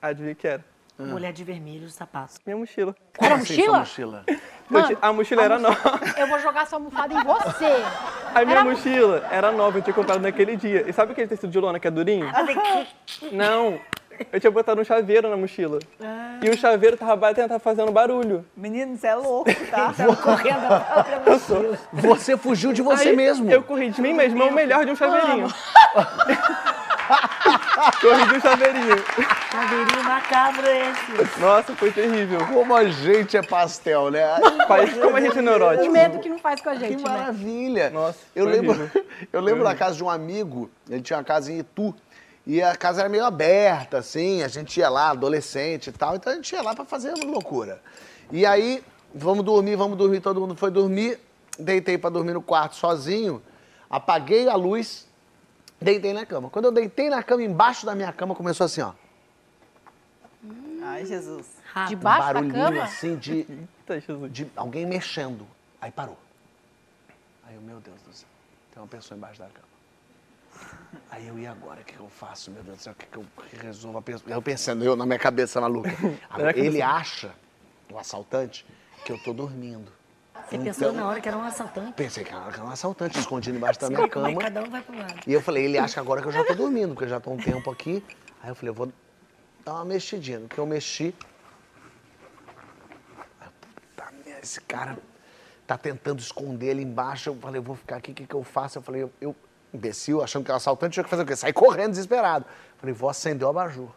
adivinha o que era? Mulher de vermelho, sapato. Minha mochila. Era assim, sua mochila? mochila? Mano, a mochila era nova. Eu vou jogar essa almofada em você. A minha Era- mochila era nova, eu tinha comprado naquele dia. E sabe aquele tecido de lona que é durinho? Não, Eu tinha botado um chaveiro na mochila. E o chaveiro tava batendo, tava fazendo barulho. Menino, você é louco, tá? Correndo a própria mochila. Você fugiu de você Aí, mesmo. Eu corri de mim mesmo, é o melhor de um chaveirinho. corri de um chaveirinho. Chaveirinho macabro esse. Nossa, foi terrível. Como a gente é pastel, né? Faz como a gente é O neurótico. medo que não faz com a Que gente, né? maravilha! Nossa, eu lembro, horrível. eu lembro da casa de um amigo, ele tinha uma casa em Itu, e a casa era meio aberta, assim, a gente ia lá, adolescente e tal, então a gente ia lá pra fazer uma loucura. E aí, vamos dormir, vamos dormir, todo mundo foi dormir, deitei pra dormir no quarto sozinho, apaguei a luz, deitei na cama. Quando eu deitei na cama, embaixo da minha cama, começou assim, ó, Ai, Jesus. Rato. um Debaixo da barulhinho cama? assim de, Eita, Jesus. de alguém mexendo. Aí parou. Aí eu, meu Deus do céu, tem uma pessoa embaixo da cama. Aí eu, e agora? O que, eu faço, meu Deus do céu? O que, eu resolvo? Eu pensando, eu na minha cabeça maluca. Ele acha, o assaltante, que eu tô dormindo. Você pensou na hora que era um assaltante? Pensei que era um assaltante escondido embaixo da minha cama. cada um vai pro lado. E eu falei, ele acha agora que eu já tô dormindo, porque eu já tô um tempo aqui. Aí eu falei, eu vou dar uma mexidinha. No que eu mexi. Puta merda, esse cara tá tentando esconder ele embaixo. Eu falei, eu vou ficar aqui, o que, que eu faço? Eu falei, eu, eu imbecil, achando que era assaltante, tinha que fazer o quê? Sair correndo desesperado. Falei, vou acender o abajur.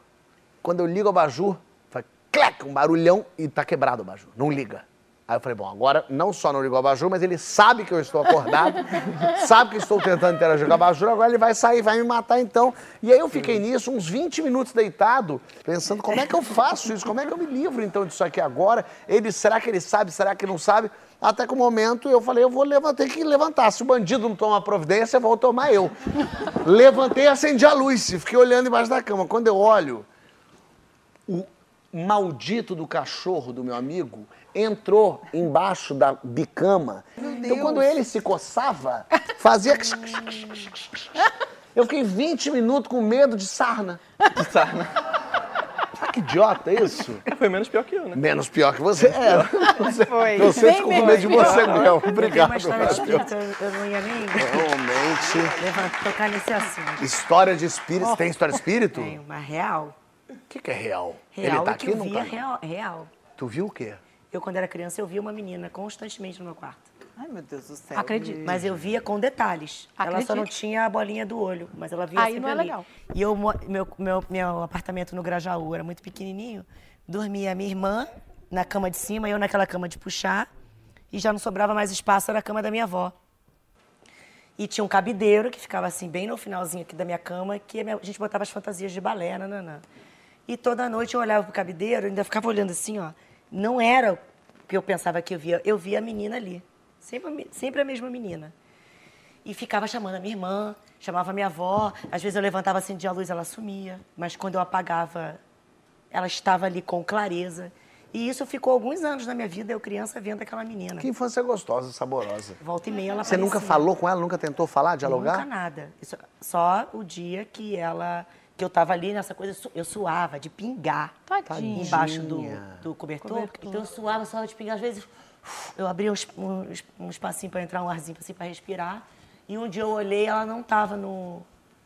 Quando eu ligo o abajur, faz clec, um barulhão e tá quebrado o abajur. Não liga. Aí eu falei, bom, agora não só não ligou o abajur, mas ele sabe que eu estou acordado, sabe que estou tentando interagir com o abajur, agora ele vai sair, vai me matar então. E aí eu fiquei nisso uns 20 minutos deitado, pensando como é que eu faço isso, como é que eu me livro então disso aqui agora. Ele, será que ele sabe, será que não sabe? Até que o momento eu falei, eu vou levantar, que levantar. Se o bandido não toma providência, vou tomar eu. Levantei e acendi a luz e fiquei olhando embaixo da cama. Quando eu olho, o maldito do cachorro do meu amigo entrou embaixo da bicama. Então, quando ele se coçava, fazia. Eu fiquei 20 minutos com medo de sarna. Sarna. Que idiota isso? Foi menos pior que eu, né? Menos pior que você é. Você, Foi. você Bem ficou com medo de menos você pior. mesmo. Obrigado. uma história de Brasil. espírito, eu eu não ia nem Realmente. tocar nesse assunto. História de espírito. Tem história de espírito? Tem uma real. O que, que é real? Real ele tá é que aqui eu não via tá? real, real. Tu viu o quê? Eu, quando era criança, eu via uma menina constantemente no meu quarto. Ai, meu Deus do céu. Acredito. Mas eu via com detalhes. Ela só Acredito. não tinha a bolinha do olho, mas ela via Aí sempre não é ali. legal. E eu, meu, meu, meu apartamento no Grajaú era muito pequenininho. Dormia a minha irmã na cama de cima, eu naquela cama de puxar. E já não sobrava mais espaço, era a cama da minha avó. E tinha um cabideiro que ficava assim, bem no finalzinho aqui da minha cama, que a, minha- a gente botava as fantasias de balé, nananã. E toda noite eu olhava pro cabideiro, ainda ficava olhando assim, ó. Não era o que eu pensava que eu via, eu via a menina ali. Sempre, sempre a mesma menina. E ficava chamando a minha irmã, chamava a minha avó. Às vezes eu levantava, acendia a luz, ela sumia. Mas quando eu apagava, ela estava ali com clareza. E isso ficou alguns anos na minha vida, eu criança vendo aquela menina. Que infância gostosa, saborosa. Volta e meia ela Você nunca aparecia. falou com ela, nunca tentou falar, dialogar? Nunca nada. Isso- só o dia que ela. Que eu tava ali nessa coisa, eu su- eu suava de pingar Tadinha. embaixo do, do cobertor. Cobertor. Então eu suava, suava de pingar. Às vezes eu abria uns- um, um espacinho para entrar, um arzinho assim para respirar. E um dia eu olhei, ela não tava no,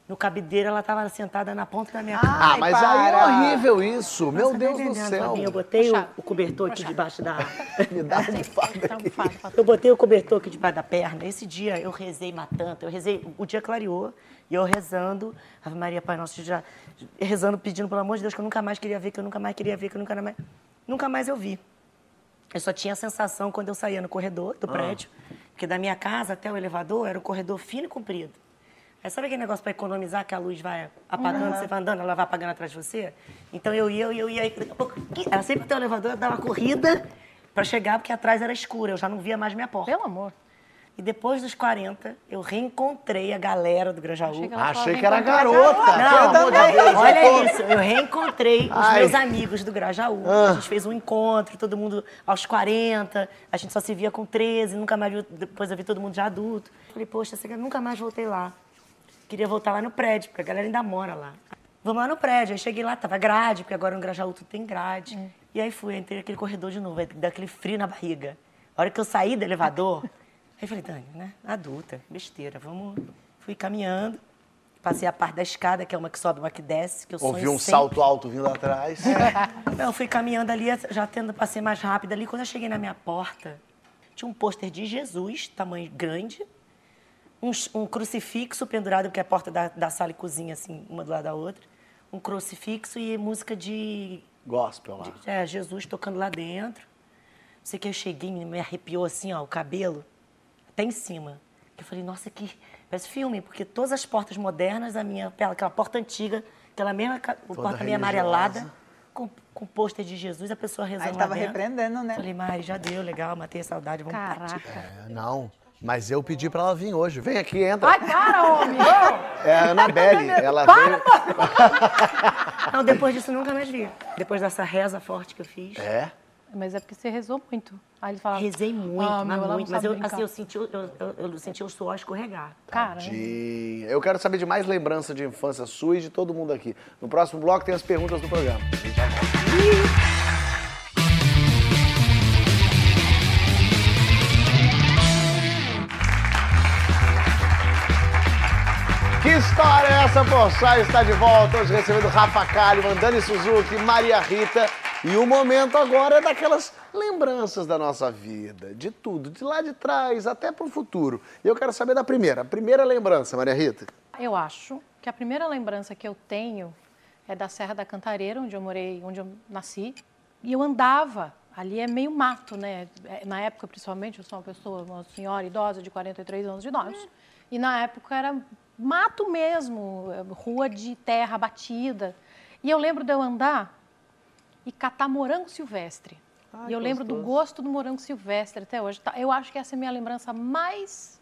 no cabideiro, ela tava sentada na ponta da minha cama. Ah, Ai, mas aí é horrível isso. Meu Você tá Deus do céu. Fabinho? Eu botei o, o cobertor aqui debaixo da. Me dá um fado fala. Eu botei o cobertor aqui debaixo da perna. Esse dia eu rezei matando, eu rezei, o dia clareou, e eu rezando, Ave Maria, Pai Nosso, já rezando, pedindo pelo amor de Deus que eu nunca mais queria ver, que eu nunca mais queria ver, que eu nunca mais. Nunca mais eu vi. Eu só tinha a sensação quando eu saía no corredor do prédio, porque da minha casa até o elevador era um corredor fino e comprido. Aí sabe aquele negócio para economizar que a luz vai apagando, você vai andando, ela vai apagando atrás de você? Então eu ia, eu ia, eu ia, aí daqui a pouco, ela sempre até o elevador, eu dava uma corrida para chegar, porque atrás era escuro, eu já não via mais minha porta. Pelo amor. E depois dos 40, eu reencontrei a galera do Grajaú. Achei que era garota. Não, Deus, olha isso, eu reencontrei os Ai. meus amigos do Grajaú. A gente fez um encontro, todo mundo aos 40, a gente só se via com 13, nunca mais viu, depois eu vi todo mundo já adulto. Falei, poxa, nunca mais voltei lá. Queria voltar lá no prédio, porque a galera ainda mora lá. Vamos lá no prédio. Aí cheguei lá, tava grade, porque agora no Grajaú tudo tem grade. E aí fui, entrei naquele corredor de novo, daquele frio na barriga. A hora que eu saí do elevador, aí falei, Dani, né? Adulta, besteira, vamos. Fui caminhando. Passei a parte da escada, que é uma que sobe, uma que desce, que eu Ouvi um sempre. salto alto vindo atrás. Não, eu fui caminhando ali, já tendo, passei mais rápido ali. Quando eu cheguei na minha porta, tinha um pôster de Jesus, tamanho grande, um, um crucifixo pendurado, porque é a porta da, da sala e cozinha, assim, uma do lado da outra. Um crucifixo e música de Gospel lá. é, Jesus tocando lá dentro. Sei que eu cheguei, me arrepiou assim, ó, o cabelo, até em cima. Eu falei, nossa, que parece filme, porque todas as portas modernas, a minha, aquela porta antiga, aquela mesma ca- porta meio amarelada, com, com pôster de Jesus, a pessoa rezando Aí lá tava dentro. repreendendo, né? Falei, Mari, já deu, legal, matei a saudade, vamos partir. Caraca. É, não, mas eu pedi pra ela vir hoje. Vem aqui, entra. Ai, para, homem! É a Anabelle. Ela veio... Não, depois disso nunca mais vi. Depois dessa reza forte que eu fiz. É? Mas é porque você rezou muito. Aí ele falava... Rezei muito, ah, mas meu, muito. Mas eu, brincar. assim, eu senti, o- eu, eu, eu senti o suor escorregar. Cara. Eu quero saber de mais lembrança de infância sua e de todo mundo aqui. No próximo bloco tem as perguntas do programa. Que história é essa, Porsche? Está de volta hoje recebendo Rafa Kalimann, Dani Suzuki, Maria Rita. E o momento agora é daquelas lembranças da nossa vida, de tudo, de lá de trás até pro futuro. E eu quero saber da primeira. A primeira lembrança, Maria Rita. Eu acho que a primeira lembrança que eu tenho é da Serra da Cantareira, onde eu morei, onde eu nasci. E eu andava, ali é meio mato, né? É, Na época, principalmente, eu sou uma pessoa, uma senhora idosa de 43 anos de idade. E na época era mato mesmo, rua de terra batida. E eu lembro de eu andar e catar morango silvestre. e eu lembro do gosto do morango silvestre até hoje. Tá, Eu acho que essa é a minha lembrança mais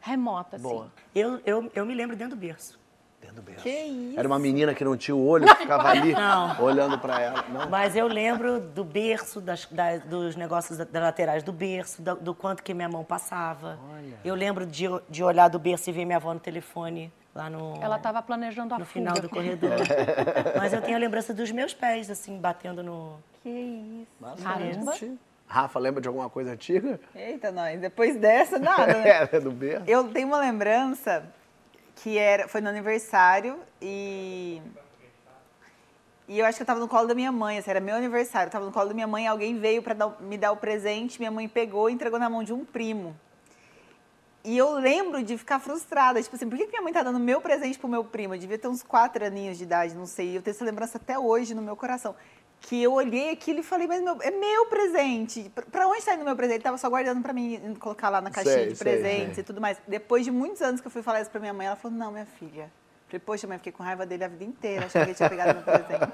remota, assim. Boa. Eu, eu, eu me lembro dentro do berço. Dentro do berço. Que isso? Era uma menina que não tinha o olho, ficava ali Não. olhando pra ela. Não? Mas eu lembro do berço, das, da- dos negócios da- das laterais do berço, do, do quanto que minha mão passava. Eu lembro de, de olhar do berço e ver minha avó no telefone lá no, Ela estava planejando a no fuga. final do corredor. Mas eu tenho a lembrança dos meus pés, assim, batendo no... Que isso? Caramba. Rafa, lembra de alguma coisa antiga? Eita, nós. Depois dessa, nada, né? É, do berço. Eu tenho uma lembrança que era, foi no aniversário e. E eu acho que eu tava no colo da minha mãe, assim, era meu aniversário. Eu tava no colo da minha mãe, alguém veio pra dar- me dar o presente, minha mãe pegou e entregou na mão de um primo. E eu lembro de ficar frustrada, tipo assim, por que minha mãe tá dando meu presente pro meu primo? Eu devia ter uns quatro aninhos de idade, não sei. Eu tenho essa lembrança até hoje no meu coração. Que eu olhei aquilo e falei, mas meu- é meu presente. Pra- onde tá indo meu presente? Ele tava só guardando pra mim colocar lá na caixinha Sei, de presentes sei. e tudo mais. Depois de muitos anos que eu fui falar isso pra minha mãe, ela falou, não, minha filha. Falei, poxa, mãe, fiquei com raiva dele a vida inteira. Achei que ele tinha pegado meu presente.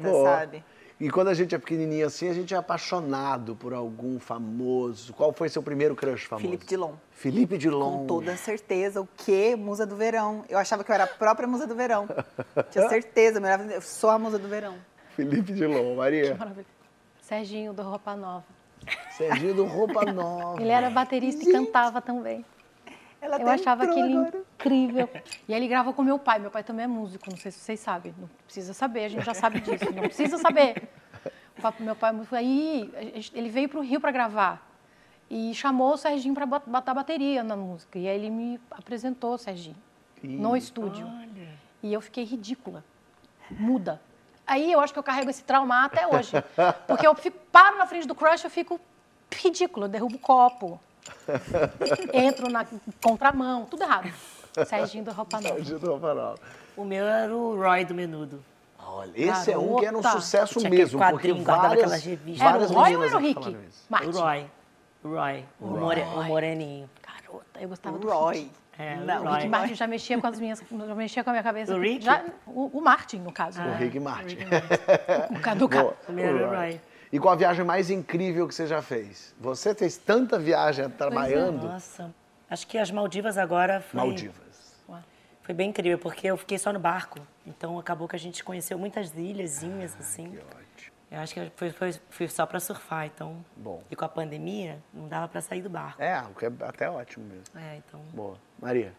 Então, Boa. sabe? E quando a gente é pequenininho assim, a gente é apaixonado por algum famoso. Qual foi seu primeiro crush famoso? Felipe Dilon. Felipe Dilon. Com toda certeza. O quê? Musa do verão. Eu achava que eu era a própria musa do verão. Tinha certeza. Eu sou a musa do verão. Felipe Dilon, Maria. Maravilha. Serginho do Roupa Nova. Serginho do Roupa Nova. Ele era baterista e cantava também. Ela Eu achava aquele agora. incrível. E aí ele gravou com meu pai. Meu pai também é músico, não sei se vocês sabem. Não precisa saber, a gente já sabe disso. Não precisa saber. O papo- meu pai é músico. Aí ele veio para o Rio para gravar. E chamou o Serginho para botar bateria na música. E aí ele me apresentou o Serginho no estúdio. E eu fiquei ridícula, muda. Aí eu acho que eu carrego esse trauma até hoje. Porque eu fico, paro na frente do crush, eu fico ridícula, eu derrubo o copo. Entro na contramão, tudo errado. Serginho do Roupa Nova. Serginho do Roupa Nova. O meu era o Roy do Menudo. Olha, esse é um que era um Garota. sucesso Tinha mesmo, porque várias, aquelas revistas. Era várias o Roy ou era o Rick? O Martin. Roy. O Roy. O, more, o moreninho. Garota, eu gostava O do Roy. Rick. É, o Não, O Rick Roy. Martin já mexia com as minhas, já mexia com a minha cabeça. O Rick? Já, o, o Martin, no caso. O Rick Martin. O Caduca. Boa. O meu era o Roy. Roy. E qual a viagem mais incrível que você já fez? Você fez tanta viagem trabalhando? Nossa. Acho que as Maldivas agora foi... Maldivas. Foi bem incrível, porque eu fiquei só no barco. Então acabou que a gente conheceu muitas ilhazinhas, assim. Eu acho que foi, foi, foi só pra surfar, então. Bom. E com a pandemia, não dava pra sair do barco. É, o que é até ótimo mesmo. É, então. Boa. Maria.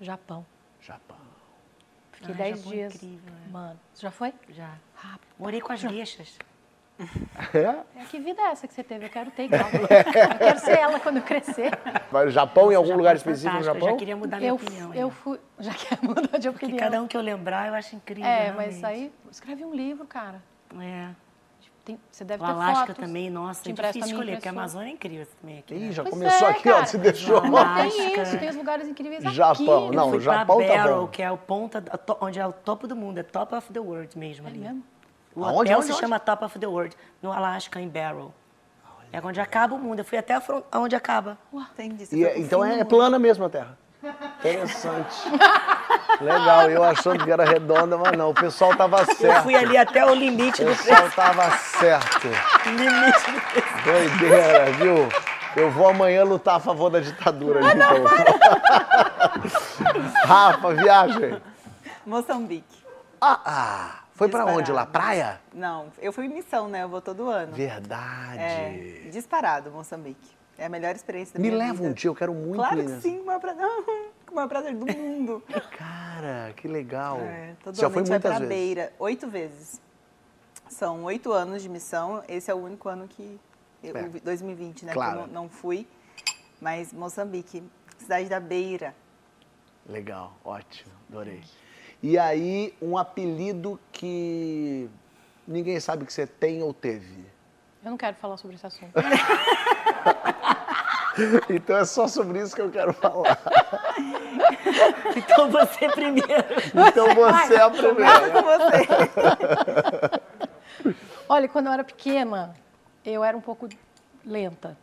Japão. Japão. Fiquei Ah, 10 Japão é dias. incrível, é. Você já foi? Já. Rápido. Morei com as bichas. É? É, que vida é essa que você teve? Eu quero ter igual. Eu quero ser ela quando eu crescer. Vai no Japão, em algum Japão lugar é específico no fantástico, Eu Japão? já queria mudar minha Eu, opinião. eu fui. Já quer mudar de Porque opinião. cada um que eu lembrar, eu acho incrível. É, mas realmente. aí. Escreve um livro, cara. É. Tem- você deve O ter Alasca fotos. também, nossa, Te é difícil escolher, porque a. Amazônia é incrível também aqui. Ih, né? já Pois começou é, aqui, ó, cara. se deixou. Alasca. Tem isso, tem os lugares incríveis aqui. Japão, Eu não, Japão pra tá Barrow, bom. que é o ponta, onde é o topo do mundo, é top of the world mesmo ali. mesmo? O Aonde, hotel onde, se onde? chama Top of the World, no Alasca, em Barrow. É onde acaba o mundo. Eu fui até onde acaba. Entendi. Você E é- então é mundo. plana mesmo a Terra. Interessante. Legal, eu achando que era redonda, mas não, o pessoal tava Eu certo. fui ali até o limite O do pessoal tava certo. limite do Doideira, viu? Eu vou amanhã lutar a favor da ditadura de novo. Rafa, viagem. Moçambique. Ah, ah, foi pra Disparado. onde lá? Praia? Não, eu fui em missão, né? Eu vou todo ano. Verdade. É, disparado, Moçambique. É a melhor experiência da Me minha leva vida. um dia, eu quero muito Claro que sim, com o maior prazer, com o maior prazer do mundo. Cara, que legal. É, todo Já ano foi a gente vai muitas pra vezes. Beira, oito vezes. São oito anos de missão, esse é o único ano que, eu, É. 2020, né, Claro. que eu não, não fui. Mas Moçambique, cidade da Beira. Legal, ótimo, adorei. E aí, um apelido que ninguém sabe que você tem ou teve. Eu não quero falar sobre esse assunto. Então é só sobre isso que eu quero falar. Então você primeiro. Então você é a primeira. Com você. Olha, quando eu era pequena, eu era um pouco lenta.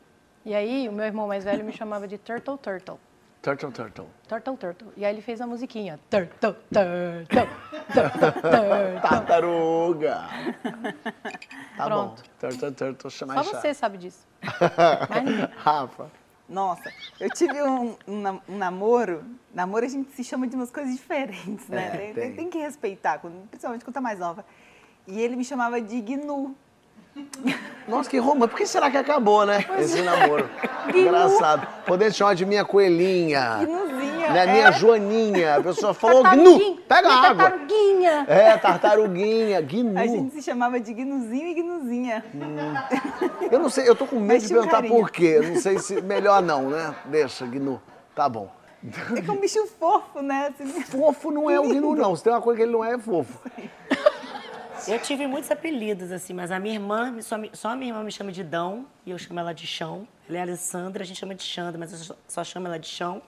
E aí, o meu irmão mais velho me chamava de Turtle Turtle. Turtle, turtle. Turtle Turtle. E aí ele fez a musiquinha. Turtle Turtle. Turtle Turtle. Tartaruga. Tá Pronto. bom. Turtle, turtle, chama Só você sabe disso. Rafa. Nossa, eu tive um, um um namoro. Namoro a gente se chama de umas coisas diferentes, né? É, tem, tem. que respeitar, principalmente quando tá mais nova. E ele me chamava de Gnu. Nossa, que romântico. Por que será que acabou, né? Esse namoro. Engraçado. Podendo chamar de minha coelhinha. Gnuzinha. Né? é. Minha joaninha. A pessoa falou gnu. Pega Minha água. Tartaruguinha. É, tartaruguinha. Gnu. A gente se chamava de Gnuzinho e Gnuzinha. Eu não sei, eu tô com medo de um perguntar carinho. por quê. Eu não sei se. Melhor não, né? Deixa, Gnu. Tá bom. É que é um bicho fofo, né? Assim, Fofo não é o Gnu, não. Se tem uma coisa que ele não é, é fofo. Eu tive muitos apelidos, assim, mas a minha irmã, só, só a minha irmã me chama de Dão, e eu chamo ela de Chão. Ela é Alessandra, a gente chama de Xandra, mas eu só, só chamo ela de Chão,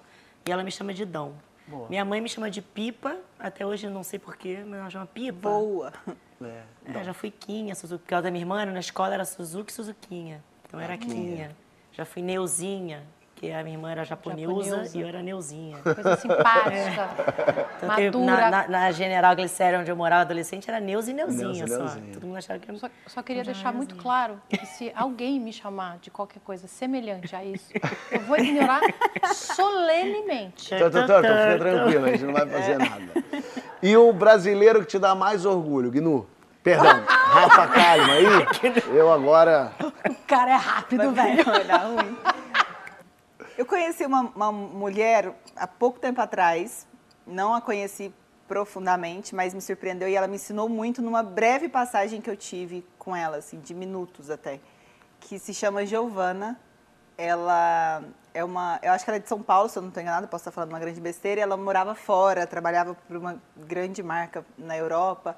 e ela me chama de Dão. Minha mãe me chama de Pipa, até hoje eu não sei porquê, mas ela chama Pipa. boa. É. É, já fui Quinha, Suzuki, porque ela da minha irmã, na escola era Suzuki e Suzuquinha. Então Ah, era Quinha. Já fui Neuzinha, que a minha irmã era japoneusa Japoneusa. e eu era Neuzinha. Coisa simpática. Então, teve- madura. na, na, na General Glicério, onde eu morava adolescente, era Neuza e Neuzinha Neuza só. Neuzinha. Todo mundo achava que era... Só, só queria deixar era muito claro que se alguém me chamar de qualquer coisa semelhante a isso, eu vou ignorar solenemente. Tô, tô, tô, tô, fica tranquilo, a gente não vai fazer nada. E o brasileiro que te dá mais orgulho, Gnu? Perdão, Rafa Kalimann aí? Eu agora. O cara é rápido, velho. Vai dar ruim. Eu conheci uma, uma mulher há pouco tempo atrás, não a conheci profundamente, mas me surpreendeu e ela me ensinou muito numa breve passagem que eu tive com ela, assim, de minutos até, que se chama Giovana. Ela é uma, eu acho que ela é de São Paulo, se eu não estou enganada, posso estar falando uma grande besteira, ela morava fora, trabalhava por uma grande marca na Europa,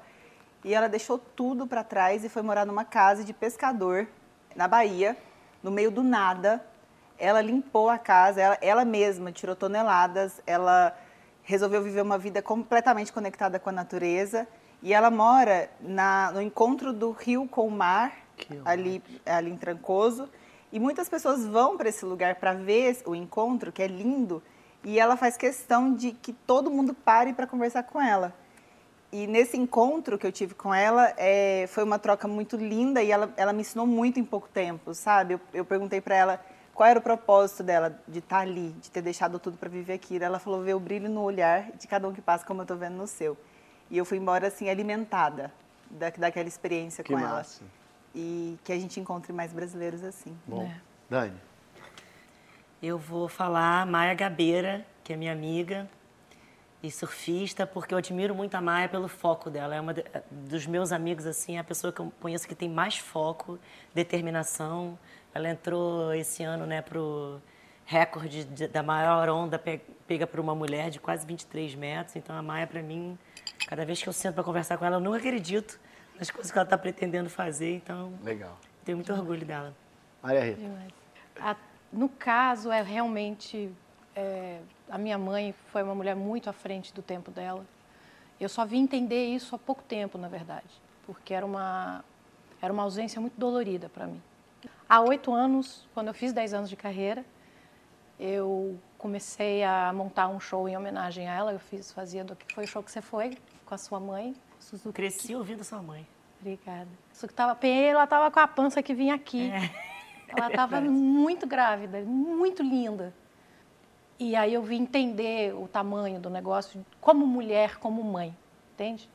e ela deixou tudo para trás e foi morar numa casa de pescador na Bahia, no meio do nada. Ela limpou a casa, ela, ela mesma tirou toneladas, ela resolveu viver uma vida completamente conectada com a natureza e ela mora na, no encontro do rio com o mar, ali, ali em Trancoso. E muitas pessoas vão para esse lugar para ver o encontro, que é lindo, e ela faz questão de que todo mundo pare para conversar com ela. E nesse encontro que eu tive com ela, é, foi uma troca muito linda e ela, ela me ensinou muito em pouco tempo, sabe? Eu, eu perguntei para ela qual era o propósito dela de estar ali, de ter deixado tudo para viver aquilo. Ela falou ver o brilho no olhar de cada um que passa, como eu estou vendo no seu. E eu fui embora assim alimentada da, daquela experiência Que com ela. massa. E que a gente encontre mais brasileiros assim. Bom, Dani. Eu vou falar Maia Gabeira, que é minha amiga. e surfista, porque eu admiro muito a Maia pelo foco dela. É uma de- dos meus amigos, assim, é a pessoa que eu conheço que tem mais foco, determinação. Ela entrou esse ano, né, pro recorde de- da maior onda pe- pega por uma mulher de quase 23 metros. Então a Maia, para mim, cada vez que eu sento para conversar com ela, eu não acredito nas coisas que ela está pretendendo fazer. Então, Legal. tenho muito orgulho dela. Maria Rita. A- no caso, é realmente. é, a minha mãe foi uma mulher muito à frente do tempo dela. Eu só vim entender isso há pouco tempo, na verdade, porque era uma, era uma ausência muito dolorida para mim. Há oito anos, quando eu fiz 10 anos de carreira, eu comecei a montar um show em homenagem a ela. Eu fiz, fazia do que foi o show que você foi com a sua mãe, Suzuki. Cresci ouvindo sua mãe. Obrigada. Só que tava, ela tava com a pança que vinha aqui. Ela estava muito grávida, muito linda. E aí eu vim entender o tamanho do negócio como mulher, como mãe, entende?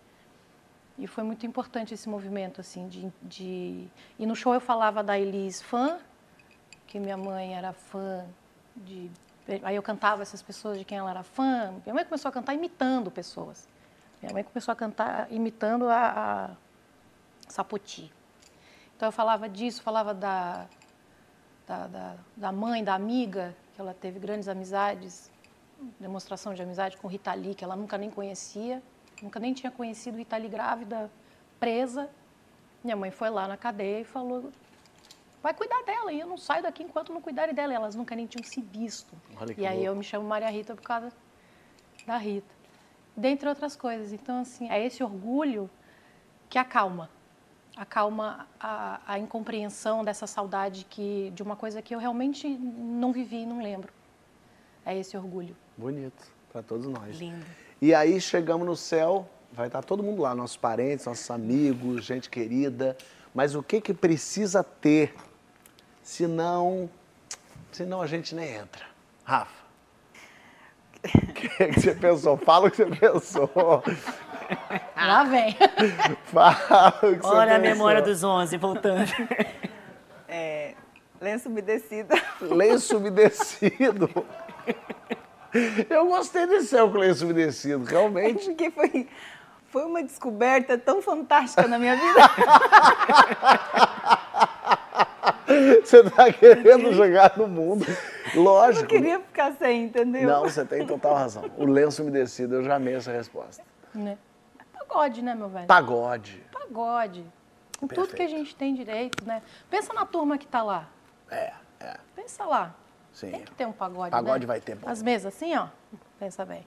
E foi muito importante esse movimento, assim, de, de... E no show eu falava da Elis fã, que minha mãe era fã de... Aí eu cantava essas pessoas de quem ela era fã. Minha mãe começou a cantar imitando pessoas. Minha mãe começou a cantar imitando a, a Sapoti. Então eu falava disso, falava da, da, da, da mãe, da amiga, que ela teve grandes amizades, demonstração de amizade com Rita Lee, que ela nunca nem conhecia, nunca nem tinha conhecido Rita Lee grávida, presa. Minha mãe foi lá na cadeia e falou, vai cuidar dela, e eu não saio daqui enquanto não cuidarem dela. Elas nunca nem tinham se visto. Olha que E aí louco. eu me chamo Maria Rita por causa da Rita. Dentre outras coisas. Então, assim, é esse orgulho que acalma. Acalma a, a incompreensão dessa saudade que, de uma coisa que eu realmente não vivi e não lembro. É esse orgulho. Bonito, para todos nós. Lindo. E aí chegamos no céu, vai estar todo mundo lá, nossos parentes, nossos amigos, gente querida. Mas o que que precisa ter? Senão, senão a gente nem entra. Rafa. O que, que você pensou? Fala o que você pensou. Lá vem. Fala o que você Olha a pensou. memória dos 11 voltando. É, lenço umedecido. Lenço umedecido. Eu gostei desse céu com lenço umedecido, realmente. Porque foi, foi uma descoberta tão fantástica na minha vida. Você tá querendo jogar no mundo. Lógico. Eu queria ficar sem, entendeu? Não, você tem total razão. O lenço umedecido, eu já amei essa resposta. né? Pagode, né, meu velho? Pagode. Pagode. Com tudo que a gente tem direito, né? Pensa na turma que tá lá. É, é. Pensa lá. Sim. Tem que ter um pagode, Pagode né? vai ter, bom. As mesas assim, ó. Pensa bem.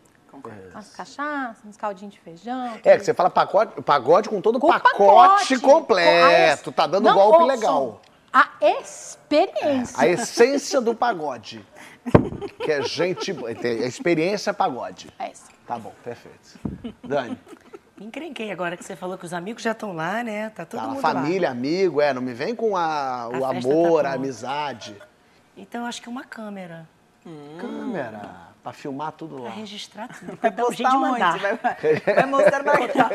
As cachaças, uns caldinhos de feijão. É, que você fala pacote, pagode com todo o Com pacote, pacote. completo. Com a- Tá dando Não golpe ouçam. legal. A experiência. A essência do pagode. Que é gente. A experiência pagode. É essa. Tá bom, perfeito. Dani, Me encrenquei agora que você falou que os amigos já estão lá, né? Tá todo tá, mundo família, lá. amigo, é, não me vem com a, o A festa tá amor, a pronta. amizade. Então, acho que uma câmera. Câmera, pra filmar tudo Pra lá. registrar tudo. Vai Pra dar um jeito de mandar. onde? Vai, vai mostrar pra cá.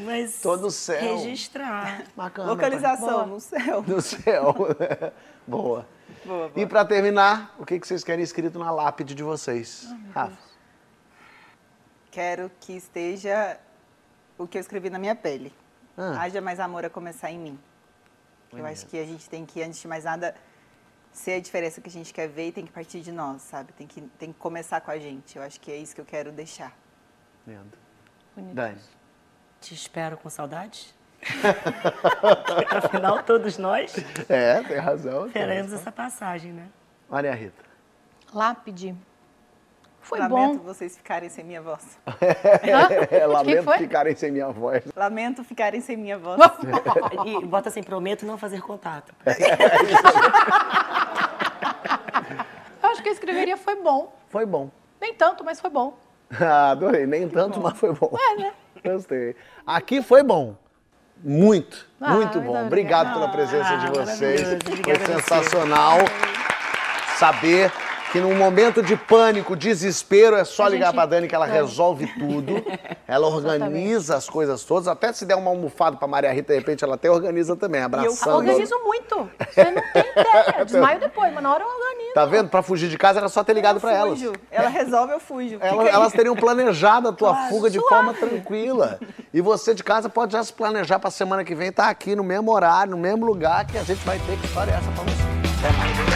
Mas Todo o céu. registrar. Uma câmera. Localização Boa. no céu. Do céu. Boa. Boa, E pra terminar, o que que vocês querem escrito na lápide de vocês? Rafa. Quero que esteja o que eu escrevi na minha pele. Ah. Haja mais amor a começar em mim. Eu acho que a gente tem que, antes de mais nada, ser a diferença que a gente quer ver e tem que partir de nós, sabe? Tem que, tem que começar com a gente. Eu acho que é isso que eu quero deixar. Lindo. Bonito. Dani. Te espero com saudade. Afinal, todos nós É, tem razão. teremos essa passagem, né? Maria Rita. Lápide. Foi Lamento bom. vocês ficarem sem minha voz. É, lamento foi? ficarem sem minha voz. Lamento ficarem sem minha voz. E bota assim, prometo não fazer contato. Eu acho que eu escreveria foi bom. Foi bom. Nem tanto, mas foi bom. Ah, adorei. Nem tanto, mas foi bom. É, né? Gostei. Aqui foi bom. Muito, Ah, muito bom. Obrigado pela presença de Ah, vocês. maravilhoso. Foi sensacional saber que num momento de pânico, desespero, é só A ligar gente- pra Dani que ela é. resolve tudo. Ela organiza as coisas todas. Até se der uma almofada pra Maria Rita, de repente, ela até organiza também, abraçando. Organizo muito. Você não tem ideia. Eu Desmaio depois, mas na hora eu organizo. Tá vendo? Pra fugir de casa era só ter ligado pra elas. Ela resolve, eu fujo. Ela- elas teriam planejado a tua Claro, fuga de suave. forma tranquila. E você de casa pode já se planejar pra semana que vem estar aqui no mesmo horário, no mesmo lugar que a gente vai ter que história é essa pra você. Até mais.